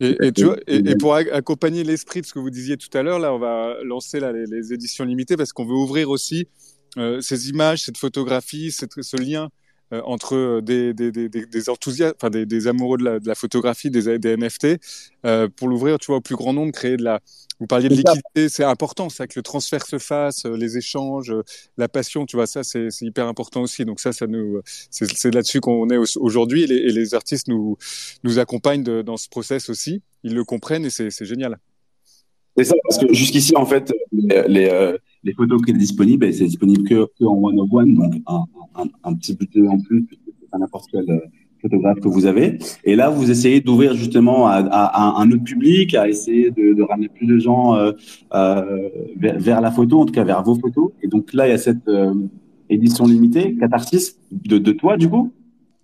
Et, et, tu vois, et, et pour accompagner l'esprit de ce que vous disiez tout à l'heure, là, on va lancer là, les, les éditions limitées parce qu'on veut ouvrir aussi euh, ces images, cette photographie, cette, ce lien euh, entre des, des, des, des enthousiastes, enfin des, des, amoureux de la, de la photographie, des, des NFT, euh, pour l'ouvrir, tu vois, au plus grand nombre, créer de la. Vous parliez de liquidité, c'est important, ça, que le transfert se fasse, euh, les échanges, euh, la passion, tu vois, ça, c'est hyper important aussi. Donc ça, ça nous, c'est là-dessus qu'on est aujourd'hui, et, et, les artistes nous nous accompagnent de, dans ce process aussi. Ils le comprennent et c'est génial. C'est ça, parce que jusqu'ici, en fait, les, les, euh, les, photos qui sont disponibles, c'est disponible que, que, en one of one, donc un, un, un petit budget en plus, à n'importe quel euh, photographe que vous avez. Et là, vous essayez d'ouvrir justement à, à, à, un autre public, à essayer de, de ramener plus de gens euh, euh, vers, vers, la photo, en tout cas vers vos photos. Et donc là, il y a cette euh, édition limitée, catharsis, de, de toi, du coup?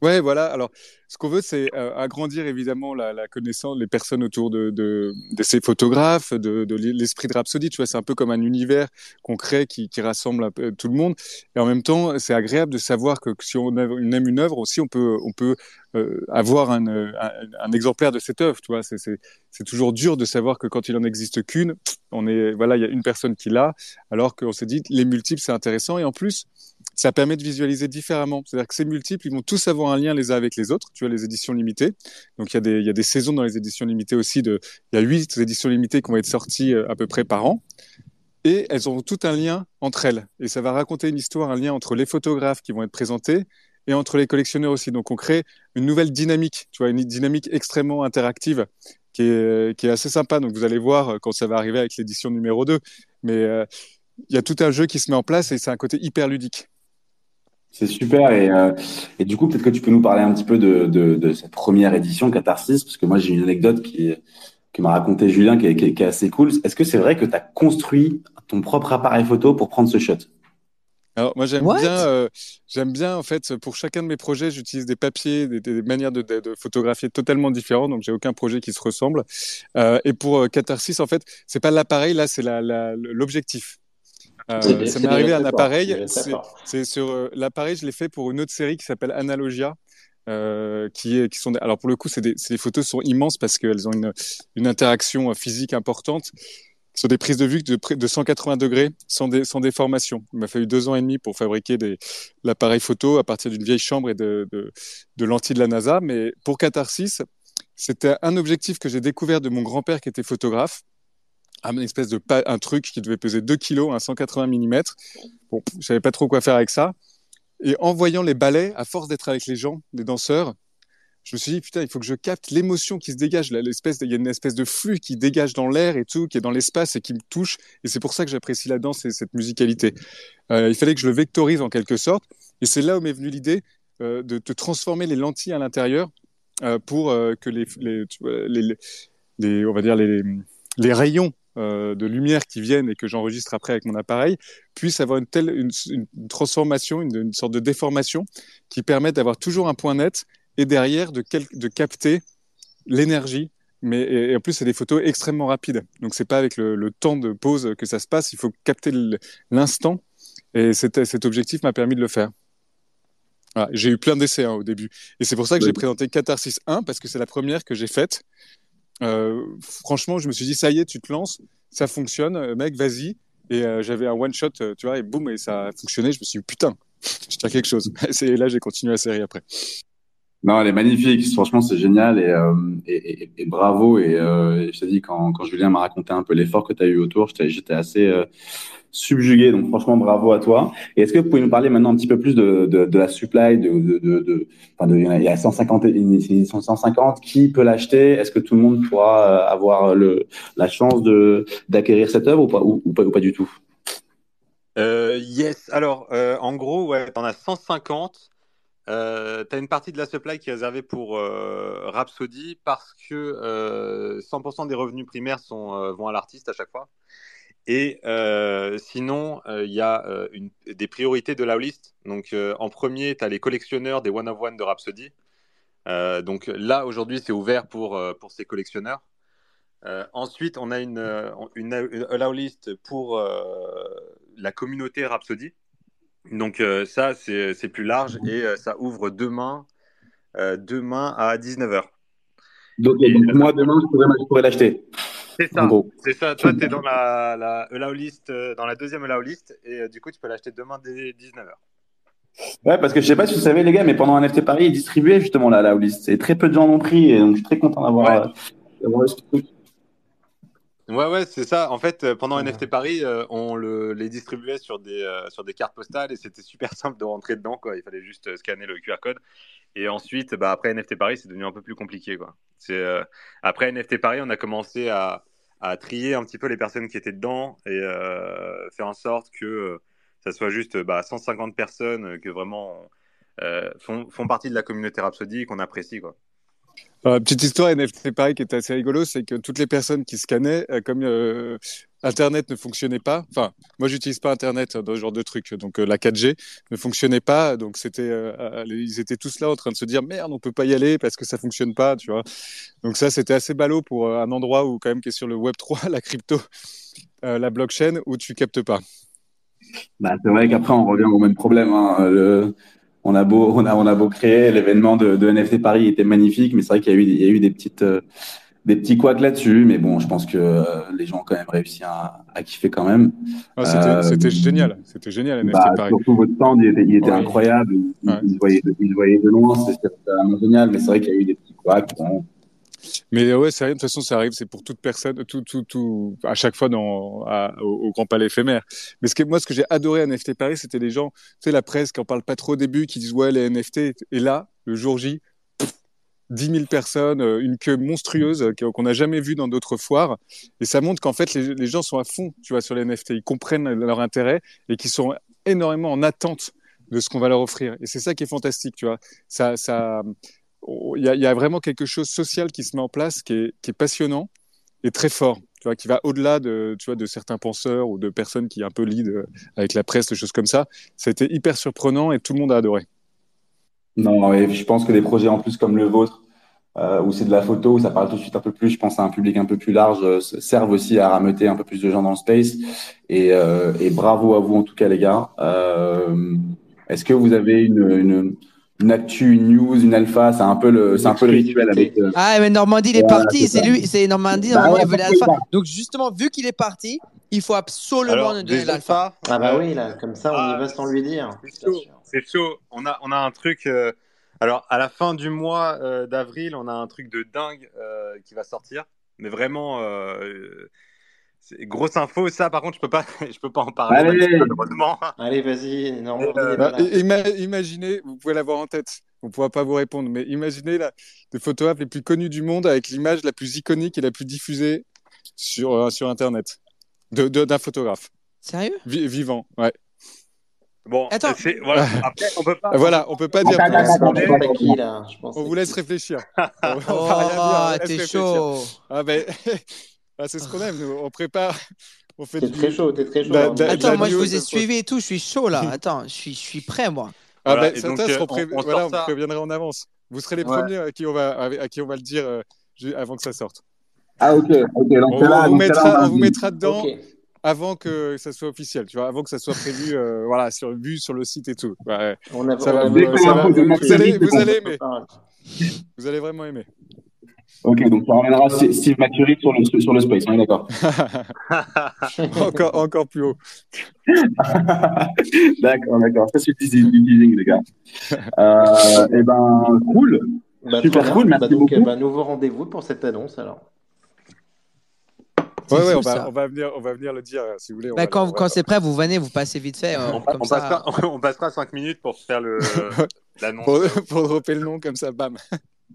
Ouais, voilà. Alors, ce qu'on veut, c'est euh, agrandir évidemment la, la, connaissance, les personnes autour de, de, de ces photographes, de, de l'esprit de Rhapsody. Tu vois, c'est un peu comme un univers qu'on crée qui, qui rassemble peu, tout le monde. Et en même temps, c'est agréable de savoir que, si on aime une œuvre aussi, on peut, on peut euh, avoir un, un, un, exemplaire de cette œuvre. Tu vois, c'est toujours dur de savoir que quand il en existe qu'une, on est, voilà, il y a une personne qui l'a, alors qu'on s'est dit les multiples, c'est intéressant. Et en plus, ça permet de visualiser différemment. C'est-à-dire que ces multiples, ils vont tous avoir un lien les uns avec les autres. Tu vois, les éditions limitées. Donc, il y a des, y a des saisons dans les éditions limitées aussi il y a huit éditions limitées qui vont être sorties euh, à peu près par an. Et elles ont tout un lien entre elles. Et ça va raconter une histoire, un lien entre les photographes qui vont être présentés et entre les collectionneurs aussi. Donc, on crée une nouvelle dynamique, tu vois, une dynamique extrêmement interactive qui est, assez sympa. Donc, vous allez voir quand ça va arriver avec l'édition numéro 2. Mais euh, il y a tout un jeu qui se met en place et c'est un côté hyper ludique. C'est super. Et, euh, et, du coup, peut-être que tu peux nous parler un petit peu de, de, de cette première édition Catharsis, parce que moi, j'ai une anecdote qui, qui m'a raconté Julien qui est, qui, qui est assez cool. Est-ce que c'est vrai que tu as construit ton propre appareil photo pour prendre ce shot? Alors moi j'aime bien, euh, j'aime bien en fait pour chacun de mes projets j'utilise des papiers, des, des manières de, de, de, photographier totalement différentes donc j'ai aucun projet qui se ressemble. Euh, et pour euh, Catharsis en fait c'est pas l'appareil là c'est l'objectif. Euh, ça m'est arrivé un appareil. C'est sur euh, l'appareil, je l'ai fait pour une autre série qui s'appelle Analogia. Euh, qui, sont alors pour le coup c'est des, les photos sont immenses parce qu'elles ont une, une interaction physique importante sur des prises de vue de, de 180 degrés sans, dé, sans déformation. Il m'a fallu deux ans et demi pour fabriquer l'appareil photo à partir d'une vieille chambre et de, de, de lentilles de la NASA. Mais pour Catharsis, C'était un objectif que j'ai découvert de mon grand-père qui était photographe. Un espèce de un truc qui devait peser 2 kilos, un 180 mm. Bon, je savais pas trop quoi faire avec ça. Et en voyant les ballets, à force d'être avec les gens, les danseurs, je me suis dit, putain, il faut que je capte l'émotion qui se dégage. l'espèce Il y a une espèce de flux qui dégage dans l'air et tout, qui est dans l'espace et qui me touche. Et c'est pour ça que j'apprécie la danse et cette musicalité. Euh, il fallait que je le vectorise en quelque sorte. Et c'est là où m'est venue l'idée euh, de, de transformer les lentilles à l'intérieur euh, pour que les- les- on va dire les, les rayons euh, de lumière qui viennent et que j'enregistre après avec mon appareil puissent avoir une telle une, une transformation, une, une sorte de déformation qui permette d'avoir toujours un point net et derrière de, quel- de capter l'énergie. Mais et, et en plus, c'est des photos extrêmement rapides. Donc, c'est pas avec le, le temps de pause que ça se passe. Il faut capter l'instant. Et cet, cet objectif m'a permis de le faire. Voilà, j'ai eu plein d'essais hein, au début. Et c'est pour ça que j'ai présenté Catharsis 1, parce que c'est la première que j'ai faite. Euh, franchement, je me suis dit, ça y est, tu te lances, ça fonctionne, euh, mec, vas-y. Et euh, j'avais un one-shot, euh, tu vois, et boum, et ça a fonctionné. Je me suis dit, putain, [laughs] je tiens quelque chose. [laughs] Et là, j'ai continué la série après. Non, elle est magnifique. Franchement, c'est génial et, euh, bravo. Et euh, je t'ai dit, quand, quand Julien m'a raconté un peu l'effort que tu as eu autour, j'étais assez euh, subjugué. Donc, franchement, bravo à toi. Et est-ce que vous pouvez nous parler maintenant un petit peu plus de, de, la supply de, de, de, de, il y a 150, il y a 150 qui peut l'acheter? Est-ce que tout le monde pourra euh, avoir le, la chance d'acquérir cette œuvre ou pas, ou, pas, ou pas du tout? Yes. Alors, en gros, ouais, t'en as 150. Euh, t'as une partie de la supply qui est réservée pour euh, Rhapsody parce que euh, 100% des revenus primaires euh, vont à l'artiste à chaque fois. Et euh, sinon, euh, il y a euh, des priorités de la liste. Donc, euh, en premier, tu as les collectionneurs des One of One de Rhapsody. Euh, donc là, aujourd'hui, c'est ouvert pour, euh, pour ces collectionneurs. Euh, ensuite, on a une, euh, une, une pour euh, la communauté Rhapsody. Donc euh, ça, c'est plus large et euh, ça ouvre demain, euh, demain à 19h. Donc, Et- moi, demain, je pourrais, l'acheter. C'est ça, c'est ça. Toi, tu es dans la, la list, euh, dans la deuxième allow list et euh, du coup, tu peux l'acheter demain dès 19h. Ouais, parce que je sais pas si vous savez, les gars, mais pendant un NFT Paris, ils distribuaient justement la, la list. Et très peu de gens l'ont pris. Et donc, je suis très content d'avoir Ouais. euh, ce truc. Ouais, ouais, c'est ça. En fait, euh, pendant NFT Paris, euh, on le, les distribuait sur des, euh, sur des cartes postales et c'était super [laughs] simple de rentrer dedans, quoi. Il fallait juste scanner le QR code. Et ensuite, bah, après NFT Paris, c'est devenu un peu plus compliqué, quoi. C'est, euh, après NFT Paris, on a commencé à, à trier un petit peu les personnes qui étaient dedans et faire en sorte que ça soit juste bah, 150 personnes que vraiment font, font partie de la communauté Rhapsody et qu'on apprécie, quoi. Euh, petite histoire NFT Paris qui était assez rigolo, c'est que toutes les personnes qui scannaient, euh, comme euh, Internet ne fonctionnait pas, enfin, moi j'utilise pas Internet dans ce genre de truc, donc la 4G ne fonctionnait pas, donc c'était, ils étaient tous là en train de se dire merde, on peut pas y aller parce que ça fonctionne pas, tu vois. Donc ça, c'était assez ballot pour un endroit où quand même qui est sur le Web 3, [laughs] la crypto, la blockchain, où tu captes pas. Bah, c'est vrai qu'après, on revient au même problème. hein. On, a beau, on, a, on a beau créer, l'événement de, de NFT Paris était magnifique, mais c'est vrai qu'il y a eu, il y a eu des, petites, euh, des petits couacs là-dessus. Mais bon, je pense que euh, les gens ont quand même réussi à, à kiffer quand même. Ah, c'était, Euh, génial, c'était génial NFT Bah, Paris. surtout votre stand, il était, il était Ouais. incroyable. Il, Ouais. il se voyait, de- il se voyait de loin, c'était c'était vraiment génial. Mais c'est vrai qu'il y a eu des petits couacs. Bon. Mais ouais, c'est rien. De toute façon, ça arrive. C'est pour toute personne, à chaque fois au, Grand Palais éphémère. Mais ce que moi, ce que j'ai adoré à NFT Paris, c'était les gens, tu sais, la presse qui en parle pas trop au début, qui disent ouais, les NFT. Et là, le jour J, pff, 10 000 personnes, euh, une queue monstrueuse euh, qu'on n'a jamais vue dans d'autres foires. Et ça montre qu'en fait, les, gens sont à fond, tu vois, sur les NFT. Ils comprennent leur intérêt et qu'ils sont énormément en attente de ce qu'on va leur offrir. Et c'est ça qui est fantastique, tu vois. Ça, il y a, vraiment quelque chose social qui se met en place qui est, passionnant et très fort, tu vois, qui va au-delà de, de certains penseurs ou de personnes qui un peu lead euh, avec la presse, des choses comme ça. Été hyper surprenant et tout le monde a adoré. Non, et je pense que des projets en plus comme le vôtre, euh, où c'est de la photo, où ça parle tout de suite un peu plus, je pense à un public un peu plus large, euh, servent aussi à rameuter un peu plus de gens dans le space. Et, bravo à vous en tout cas les gars. Est-ce que vous avez une, une actu, une news, une alpha C'est un peu le, c'est un peu le rituel avec. euh, Ah, mais Normandie, il est Voilà, parti. c'est lui, c'est Normandie. Bah Normalement, ouais, il veut l'alpha. Donc, justement, vu qu'il est parti, il faut absolument Alors, nous donner l'alpha. Ah bah euh, oui, là, comme ça, on Ah, y va sans lui dire. C'est chaud. On a, on a un truc, euh, Alors, à la fin du mois euh, d'avril, on a un truc de dingue euh, qui va sortir. Mais vraiment, euh, grosse info. Ça, par contre, je peux pas, [laughs] je peux pas en parler. Allez. malheureusement. Allez, vas-y, Euh, Bah, ima- imaginez, vous pouvez l'avoir en tête, on ne pourra pas vous répondre, mais imaginez la, les photographes les plus connus du monde avec l'image la plus iconique et la plus diffusée sur, euh, sur Internet de- de- d'un photographe Sérieux? Vi- vivant. Ouais. Bon, Attends. voilà. [laughs] Après, on peut pas. Voilà, on peut pas dire. Attends, plus. attends, Je attends, pense à qui, là? Je pense On vous laisse réfléchir. [laughs] On on Oh, t'es chaud. Ah ben, ah, c'est ce qu'on aime, nous. On prépare, [laughs] on fait T'es du- très chaud, t'es très chaud. Normandie. da- Attends, la moi je vous ai suivi et tout, je suis chaud là. [laughs] Attends, je suis, je suis prêt moi. Ah Voilà, ben, ça, donc, ça, euh, on- pré- on voilà, sort on ça. vous préviendrait en avance. Vous serez les Ouais. premiers à qui on va, à qui on va le dire euh, avant que ça sorte. Ah, ok, ok. Donc, On, c'est là, on vous donc, c'est là, mettra, on on vous mettra dedans avant que ça soit officiel, tu vois, avant que ça soit prévu, euh, voilà, sur vu sur le site et tout. Ouais, On a, Ça on va, vous- vous allez, vous aimer, vous allez vraiment aimer. Ok, donc ça ramènera Steve McCurry sur le, sur le space, on est d'accord. [laughs] encore, encore plus haut. [laughs] d'accord, d'accord. Ça, c'est du teasing, les gars. Euh, et ben, cool. Bah, Super cool, merci Bah, donc, beaucoup. euh, bah, nouveau rendez-vous pour cette annonce alors. C'est Ouais, on va, ça. on va venir, on va venir le dire si vous voulez. Bah, quand quand c'est prêt, vous venez, vous passez vite fait. euh, On, comme on ça. passera, [laughs] on passera 5 minutes pour faire le l'annonce. pour, pour dropper le nom comme ça, bam.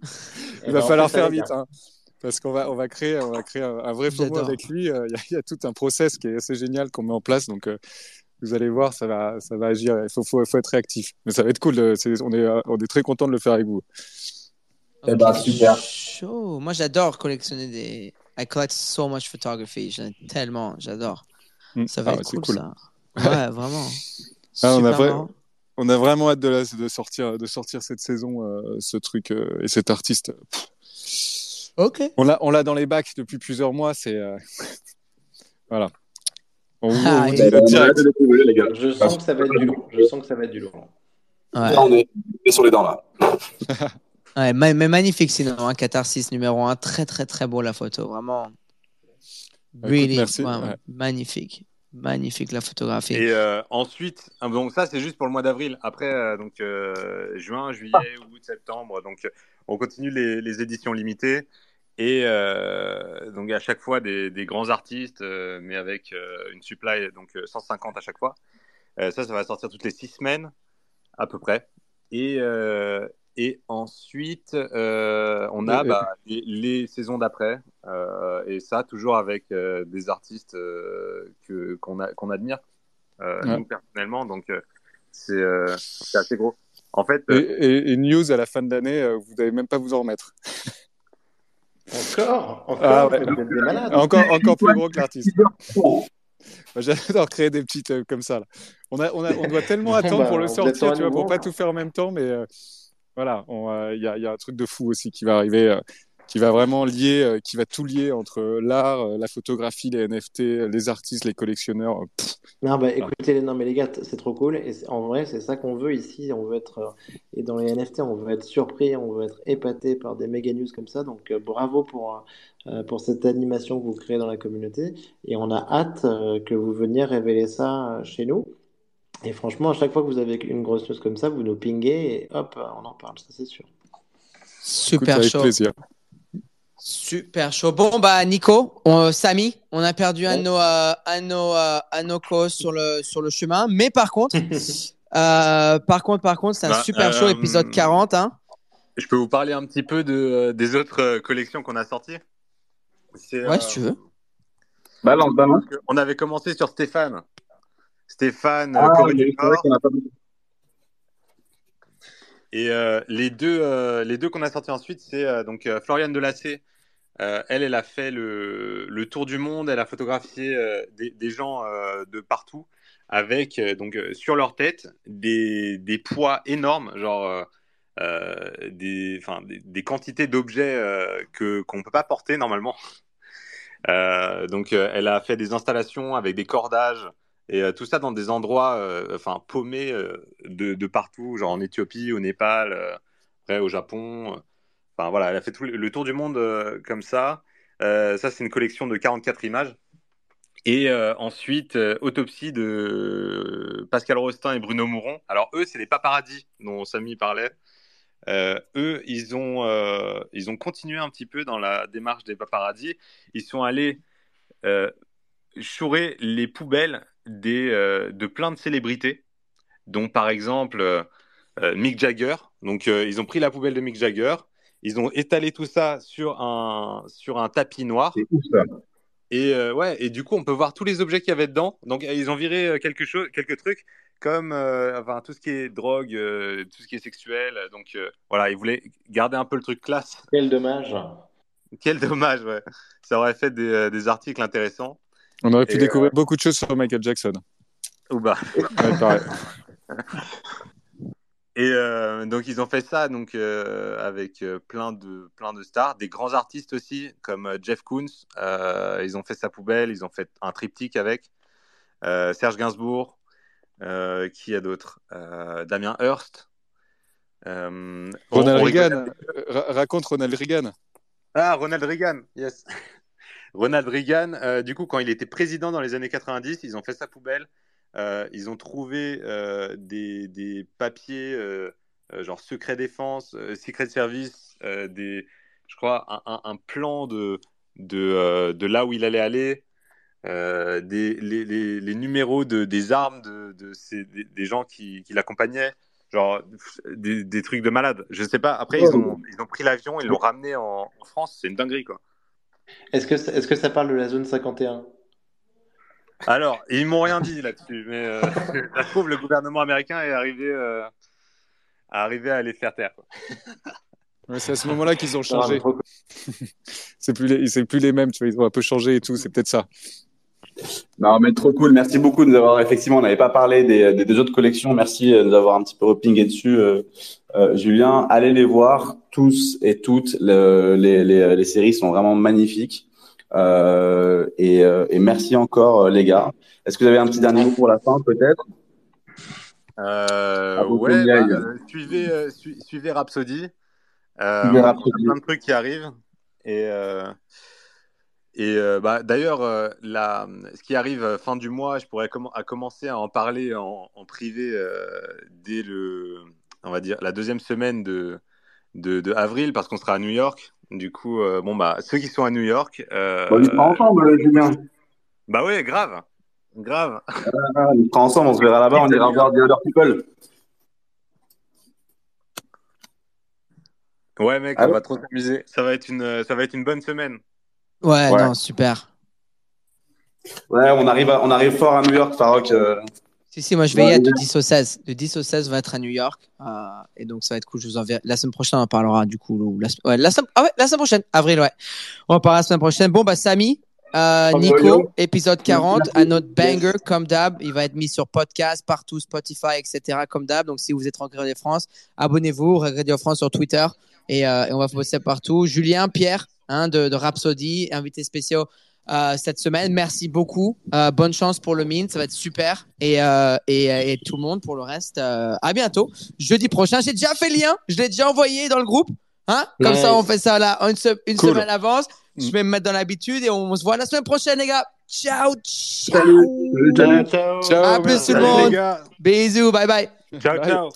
Eh Il ben, va on falloir fait faire vite, hein, parce qu'on va, on va créer, on va créer un, un vrai FOMO avec lui. euh, Il y, a- il y a tout un process qui est assez génial qu'on met en place, donc euh, vous allez voir, ça va, ça va agir. Il faut, faut, faut être réactif. Mais ça va être cool. on est, euh, on est très content de le faire avec vous. Ok, Eh ben, super. Chaud. Moi j'adore collectionner des. I collect so much photography. J'en ai tellement, j'adore. Mm. Ça va Ah être ouais, c'est cool, cool. ça. [laughs] Ouais, vraiment. Ah, on a Super vrai- marrant. On a vraiment hâte de, la- de sortir, de sortir cette saison, euh, ce truc euh, et cet artiste. Pff, Ok. On l'a, on l'a dans les bacs depuis plusieurs mois. C'est euh, [laughs] voilà. On, vous- Ah, on vous dit le direct. Je sens que ça va être du lourd. Je sens que ça va être du lourd. Ouais. Là, on est, sur les dents, là. [laughs] Ouais, mais magnifique sinon, hein, Catharsis numéro 1, très très très beau la photo, vraiment. Écoute, Really, merci, ouais, ouais. magnifique, magnifique la photographie. Et euh, ensuite, ah, donc ça c'est juste pour le mois d'avril. Après, euh, donc euh, juin, juillet, août, septembre, donc on continue les, les éditions limitées et euh, donc à chaque fois des, des grands artistes, euh, mais avec euh, une supply donc euh, 150 à chaque fois. Euh, ça, ça va sortir toutes les six semaines à peu près. Et euh, et ensuite, euh, on a Et- bah, les, les saisons d'après, euh, et ça toujours avec euh, des artistes euh, que qu'on a qu'on admire euh, Ouais. nous personnellement. Donc euh, c'est euh, c'est assez gros. En fait, Et, euh, et- et news à la fin de l'année, euh, vous n'allez même pas vous en remettre. [laughs] Encore? Encore Ah ouais. Malades. Encore, encore plus gros que l'artiste. J'adore créer des petites euh, comme ça. Là. On, a, on, a, on doit tellement [laughs] Bon, attendre bah, pour le êtes sortir, tu vois, pour pas tout faire en même temps, mais euh, voilà, on, euh, il y, a, il y a un truc de fou aussi qui va arriver, euh, qui va vraiment lier, euh, qui va tout lier entre l'art, la photographie, les NFT, les artistes, les collectionneurs. pff, Non, bah écoutez, non, mais les gars, c'est trop cool. Et en vrai, c'est ça qu'on veut ici. On veut être, et dans les NFT, on veut être surpris, on veut être épaté par des méga news comme ça. Donc, euh, bravo pour, euh, pour cette animation que vous créez dans la communauté. Et on a hâte euh, que vous veniez révéler ça chez nous. Et franchement, à chaque fois que vous avez une grosse news comme ça, vous nous pinguez et hop, on en parle, ça c'est sûr. écoute, Super avec chaud, plaisir. super chaud. Bon bah Nico, on, Samy, on a perdu un de nos, euh, euh, sur le sur le chemin, mais par contre, [laughs] euh, par contre, par contre, c'est un Bah, super show euh, épisode 40, hein. je peux vous parler un petit peu de euh, des autres euh, collections qu'on a sorties? Ouais, euh, si tu veux. Balance, balance. parce que On avait commencé sur Stéphane. Stéphane, euh, Ah, Corée du Nord. pas Et euh, les deux, euh, les deux qu'on a sortis ensuite, c'est euh, donc Floriane Delacé. Elle, elle a fait le, le tour du monde. Elle a photographié des, des gens de partout avec donc sur leur tête des, des poids énormes, genre des, des, des quantités d'objets que qu'on peut pas porter normalement. Donc, elle a fait des installations avec des cordages et euh, tout ça dans des endroits, euh, paumés euh, de, partout, genre en Éthiopie, au Népal, après au Japon. Enfin voilà, elle a fait tout le, tour du monde comme ça. Ça, c'est une collection de 44 images. Et ensuite, autopsie de Pascal Rostin et Bruno Mouron. Alors eux, c'est les paparazzis dont Samy parlait. eux, ils ont, ils ont continué un petit peu dans la démarche des paparazzi. Ils sont allés euh, chourer les poubelles des, euh, de plein de célébrités, dont par exemple euh, euh, Mick Jagger. Donc, ils ont pris la poubelle de Mick Jagger, ils ont étalé tout ça sur un, sur un tapis noir. C'est ouf ça. Et ouais, et du coup, on peut voir tous les objets qu'il y avait dedans. Donc, ils ont viré quelque chose, quelques trucs comme euh, enfin, tout ce qui est drogue, euh, tout ce qui est sexuel. Donc, euh, voilà, ils voulaient garder un peu le truc classe. Quel dommage. Quel dommage, ouais. Ça aurait fait des, des articles intéressants. On aurait pu Et, découvrir beaucoup de choses sur Michael Jackson. Ou bah. Ouais, pareil. [laughs] Et euh, donc ils ont fait ça donc euh, avec euh, plein de plein de stars, des grands artistes aussi comme euh, Jeff Koons. Euh, ils ont fait sa poubelle, ils ont fait un triptyque avec Euh, Serge Gainsbourg. Euh, qui a d'autres? Euh, Damien Hirst. Euh, on- Ronald Reagan. Euh, ra- raconte Ronald Reagan. Ah, Ronald Reagan, yes. Ronald Reagan, euh, du coup, quand il était président dans les années 90, ils ont fait sa poubelle. Euh, ils ont trouvé euh, des, des papiers, genre secret défense, secret service, des, je crois, un, un- un plan de, de, de là où il allait aller, des, les, les, les numéros de, des armes de, de ces, des, des gens qui, qui l'accompagnaient. Genre des trucs de malade. Je sais pas. Après, ils ont, ils ont pris l'avion, ils l'ont ramené en, en France. C'est une dinguerie, quoi. Est-ce que, ça- est-ce que ça parle de la zone 51 Alors, ils m'ont rien dit là-dessus, mais euh, [laughs] ça se trouve, le gouvernement américain est arrivé, euh, à arriver à les faire taire. quoi. [laughs] Ouais, c'est à ce moment-là qu'ils ont changé. [laughs] C'est plus les, plus les mêmes, tu vois, ils ont un peu changé et tout. C'est peut-être ça. Non, mais trop cool. Merci beaucoup de nous avoir. Effectivement, on n'avait pas parlé des, autres collections. Merci euh, de nous avoir un petit peu repingé dessus, euh, euh, Julien. Allez les voir tous et toutes. Le- les, les, les séries sont vraiment magnifiques. Euh, et, et merci encore, les gars. Est-ce que vous avez un petit dernier mot pour la fin, peut-être? Ouais, bah, suivez, su- suivez Rhapsody. On a Rhapsody. plein de trucs qui arrivent. Et, et euh, bah, d'ailleurs, euh, la- ce qui arrive euh, fin du mois, je pourrais à commencer à en parler en, en privé euh, dès le, on va dire, la deuxième semaine de, de, de avril, parce qu'on sera à New York. Du coup, bon bah, ceux qui sont à New York, On sera ensemble, Julien. bah ouais, grave, grave. Ah, On y sera ensemble, on se verra là-bas, on ira voir The Other People. Ouais, mec, Ah on va trop s'amuser. Ça va être une, ça va être une bonne semaine. Ouais, Ouais. non, super. Ouais, on arrive, à- on arrive fort à New York, Farok. euh. Si, si, moi je vais y être ouais. 10 au 16. Du 10 au 16, on va être à New York. euh, et donc ça va être cool. Je vous enverrai. La semaine prochaine, on en parlera du coup. La, ouais, la, ah ouais, la semaine prochaine, avril, ouais. On en parlera la semaine prochaine. Bon, bah, Samy, euh, Nico, épisode 40, Merci. à notre banger, comme d'hab. Il va être mis sur podcast, partout, Spotify, etc., comme d'hab. Donc si vous êtes en Radio France, abonnez-vous, Radio France sur Twitter. Et, euh, et on va bosser partout. Julien, Pierre, hein, de, de Rhapsody, invité spécial euh, cette semaine. Merci beaucoup. Euh, bonne chance pour le Mint, ça va être super. Et, euh, et, et tout le monde pour le reste. euh, à bientôt. Jeudi prochain, j'ai déjà fait le lien, je l'ai déjà envoyé dans le groupe. Hein? Comme Nice. ça, on fait ça là une, se- une Cool. semaine avance. Je Mm. vais me mettre dans l'habitude et on se voit la semaine prochaine, les gars. Ciao, ciao. Salut. Salut. Ciao, ciao. Ciao, À plus, tout le monde. les gars. Bisous, bye bye. Ciao, Bye. ciao.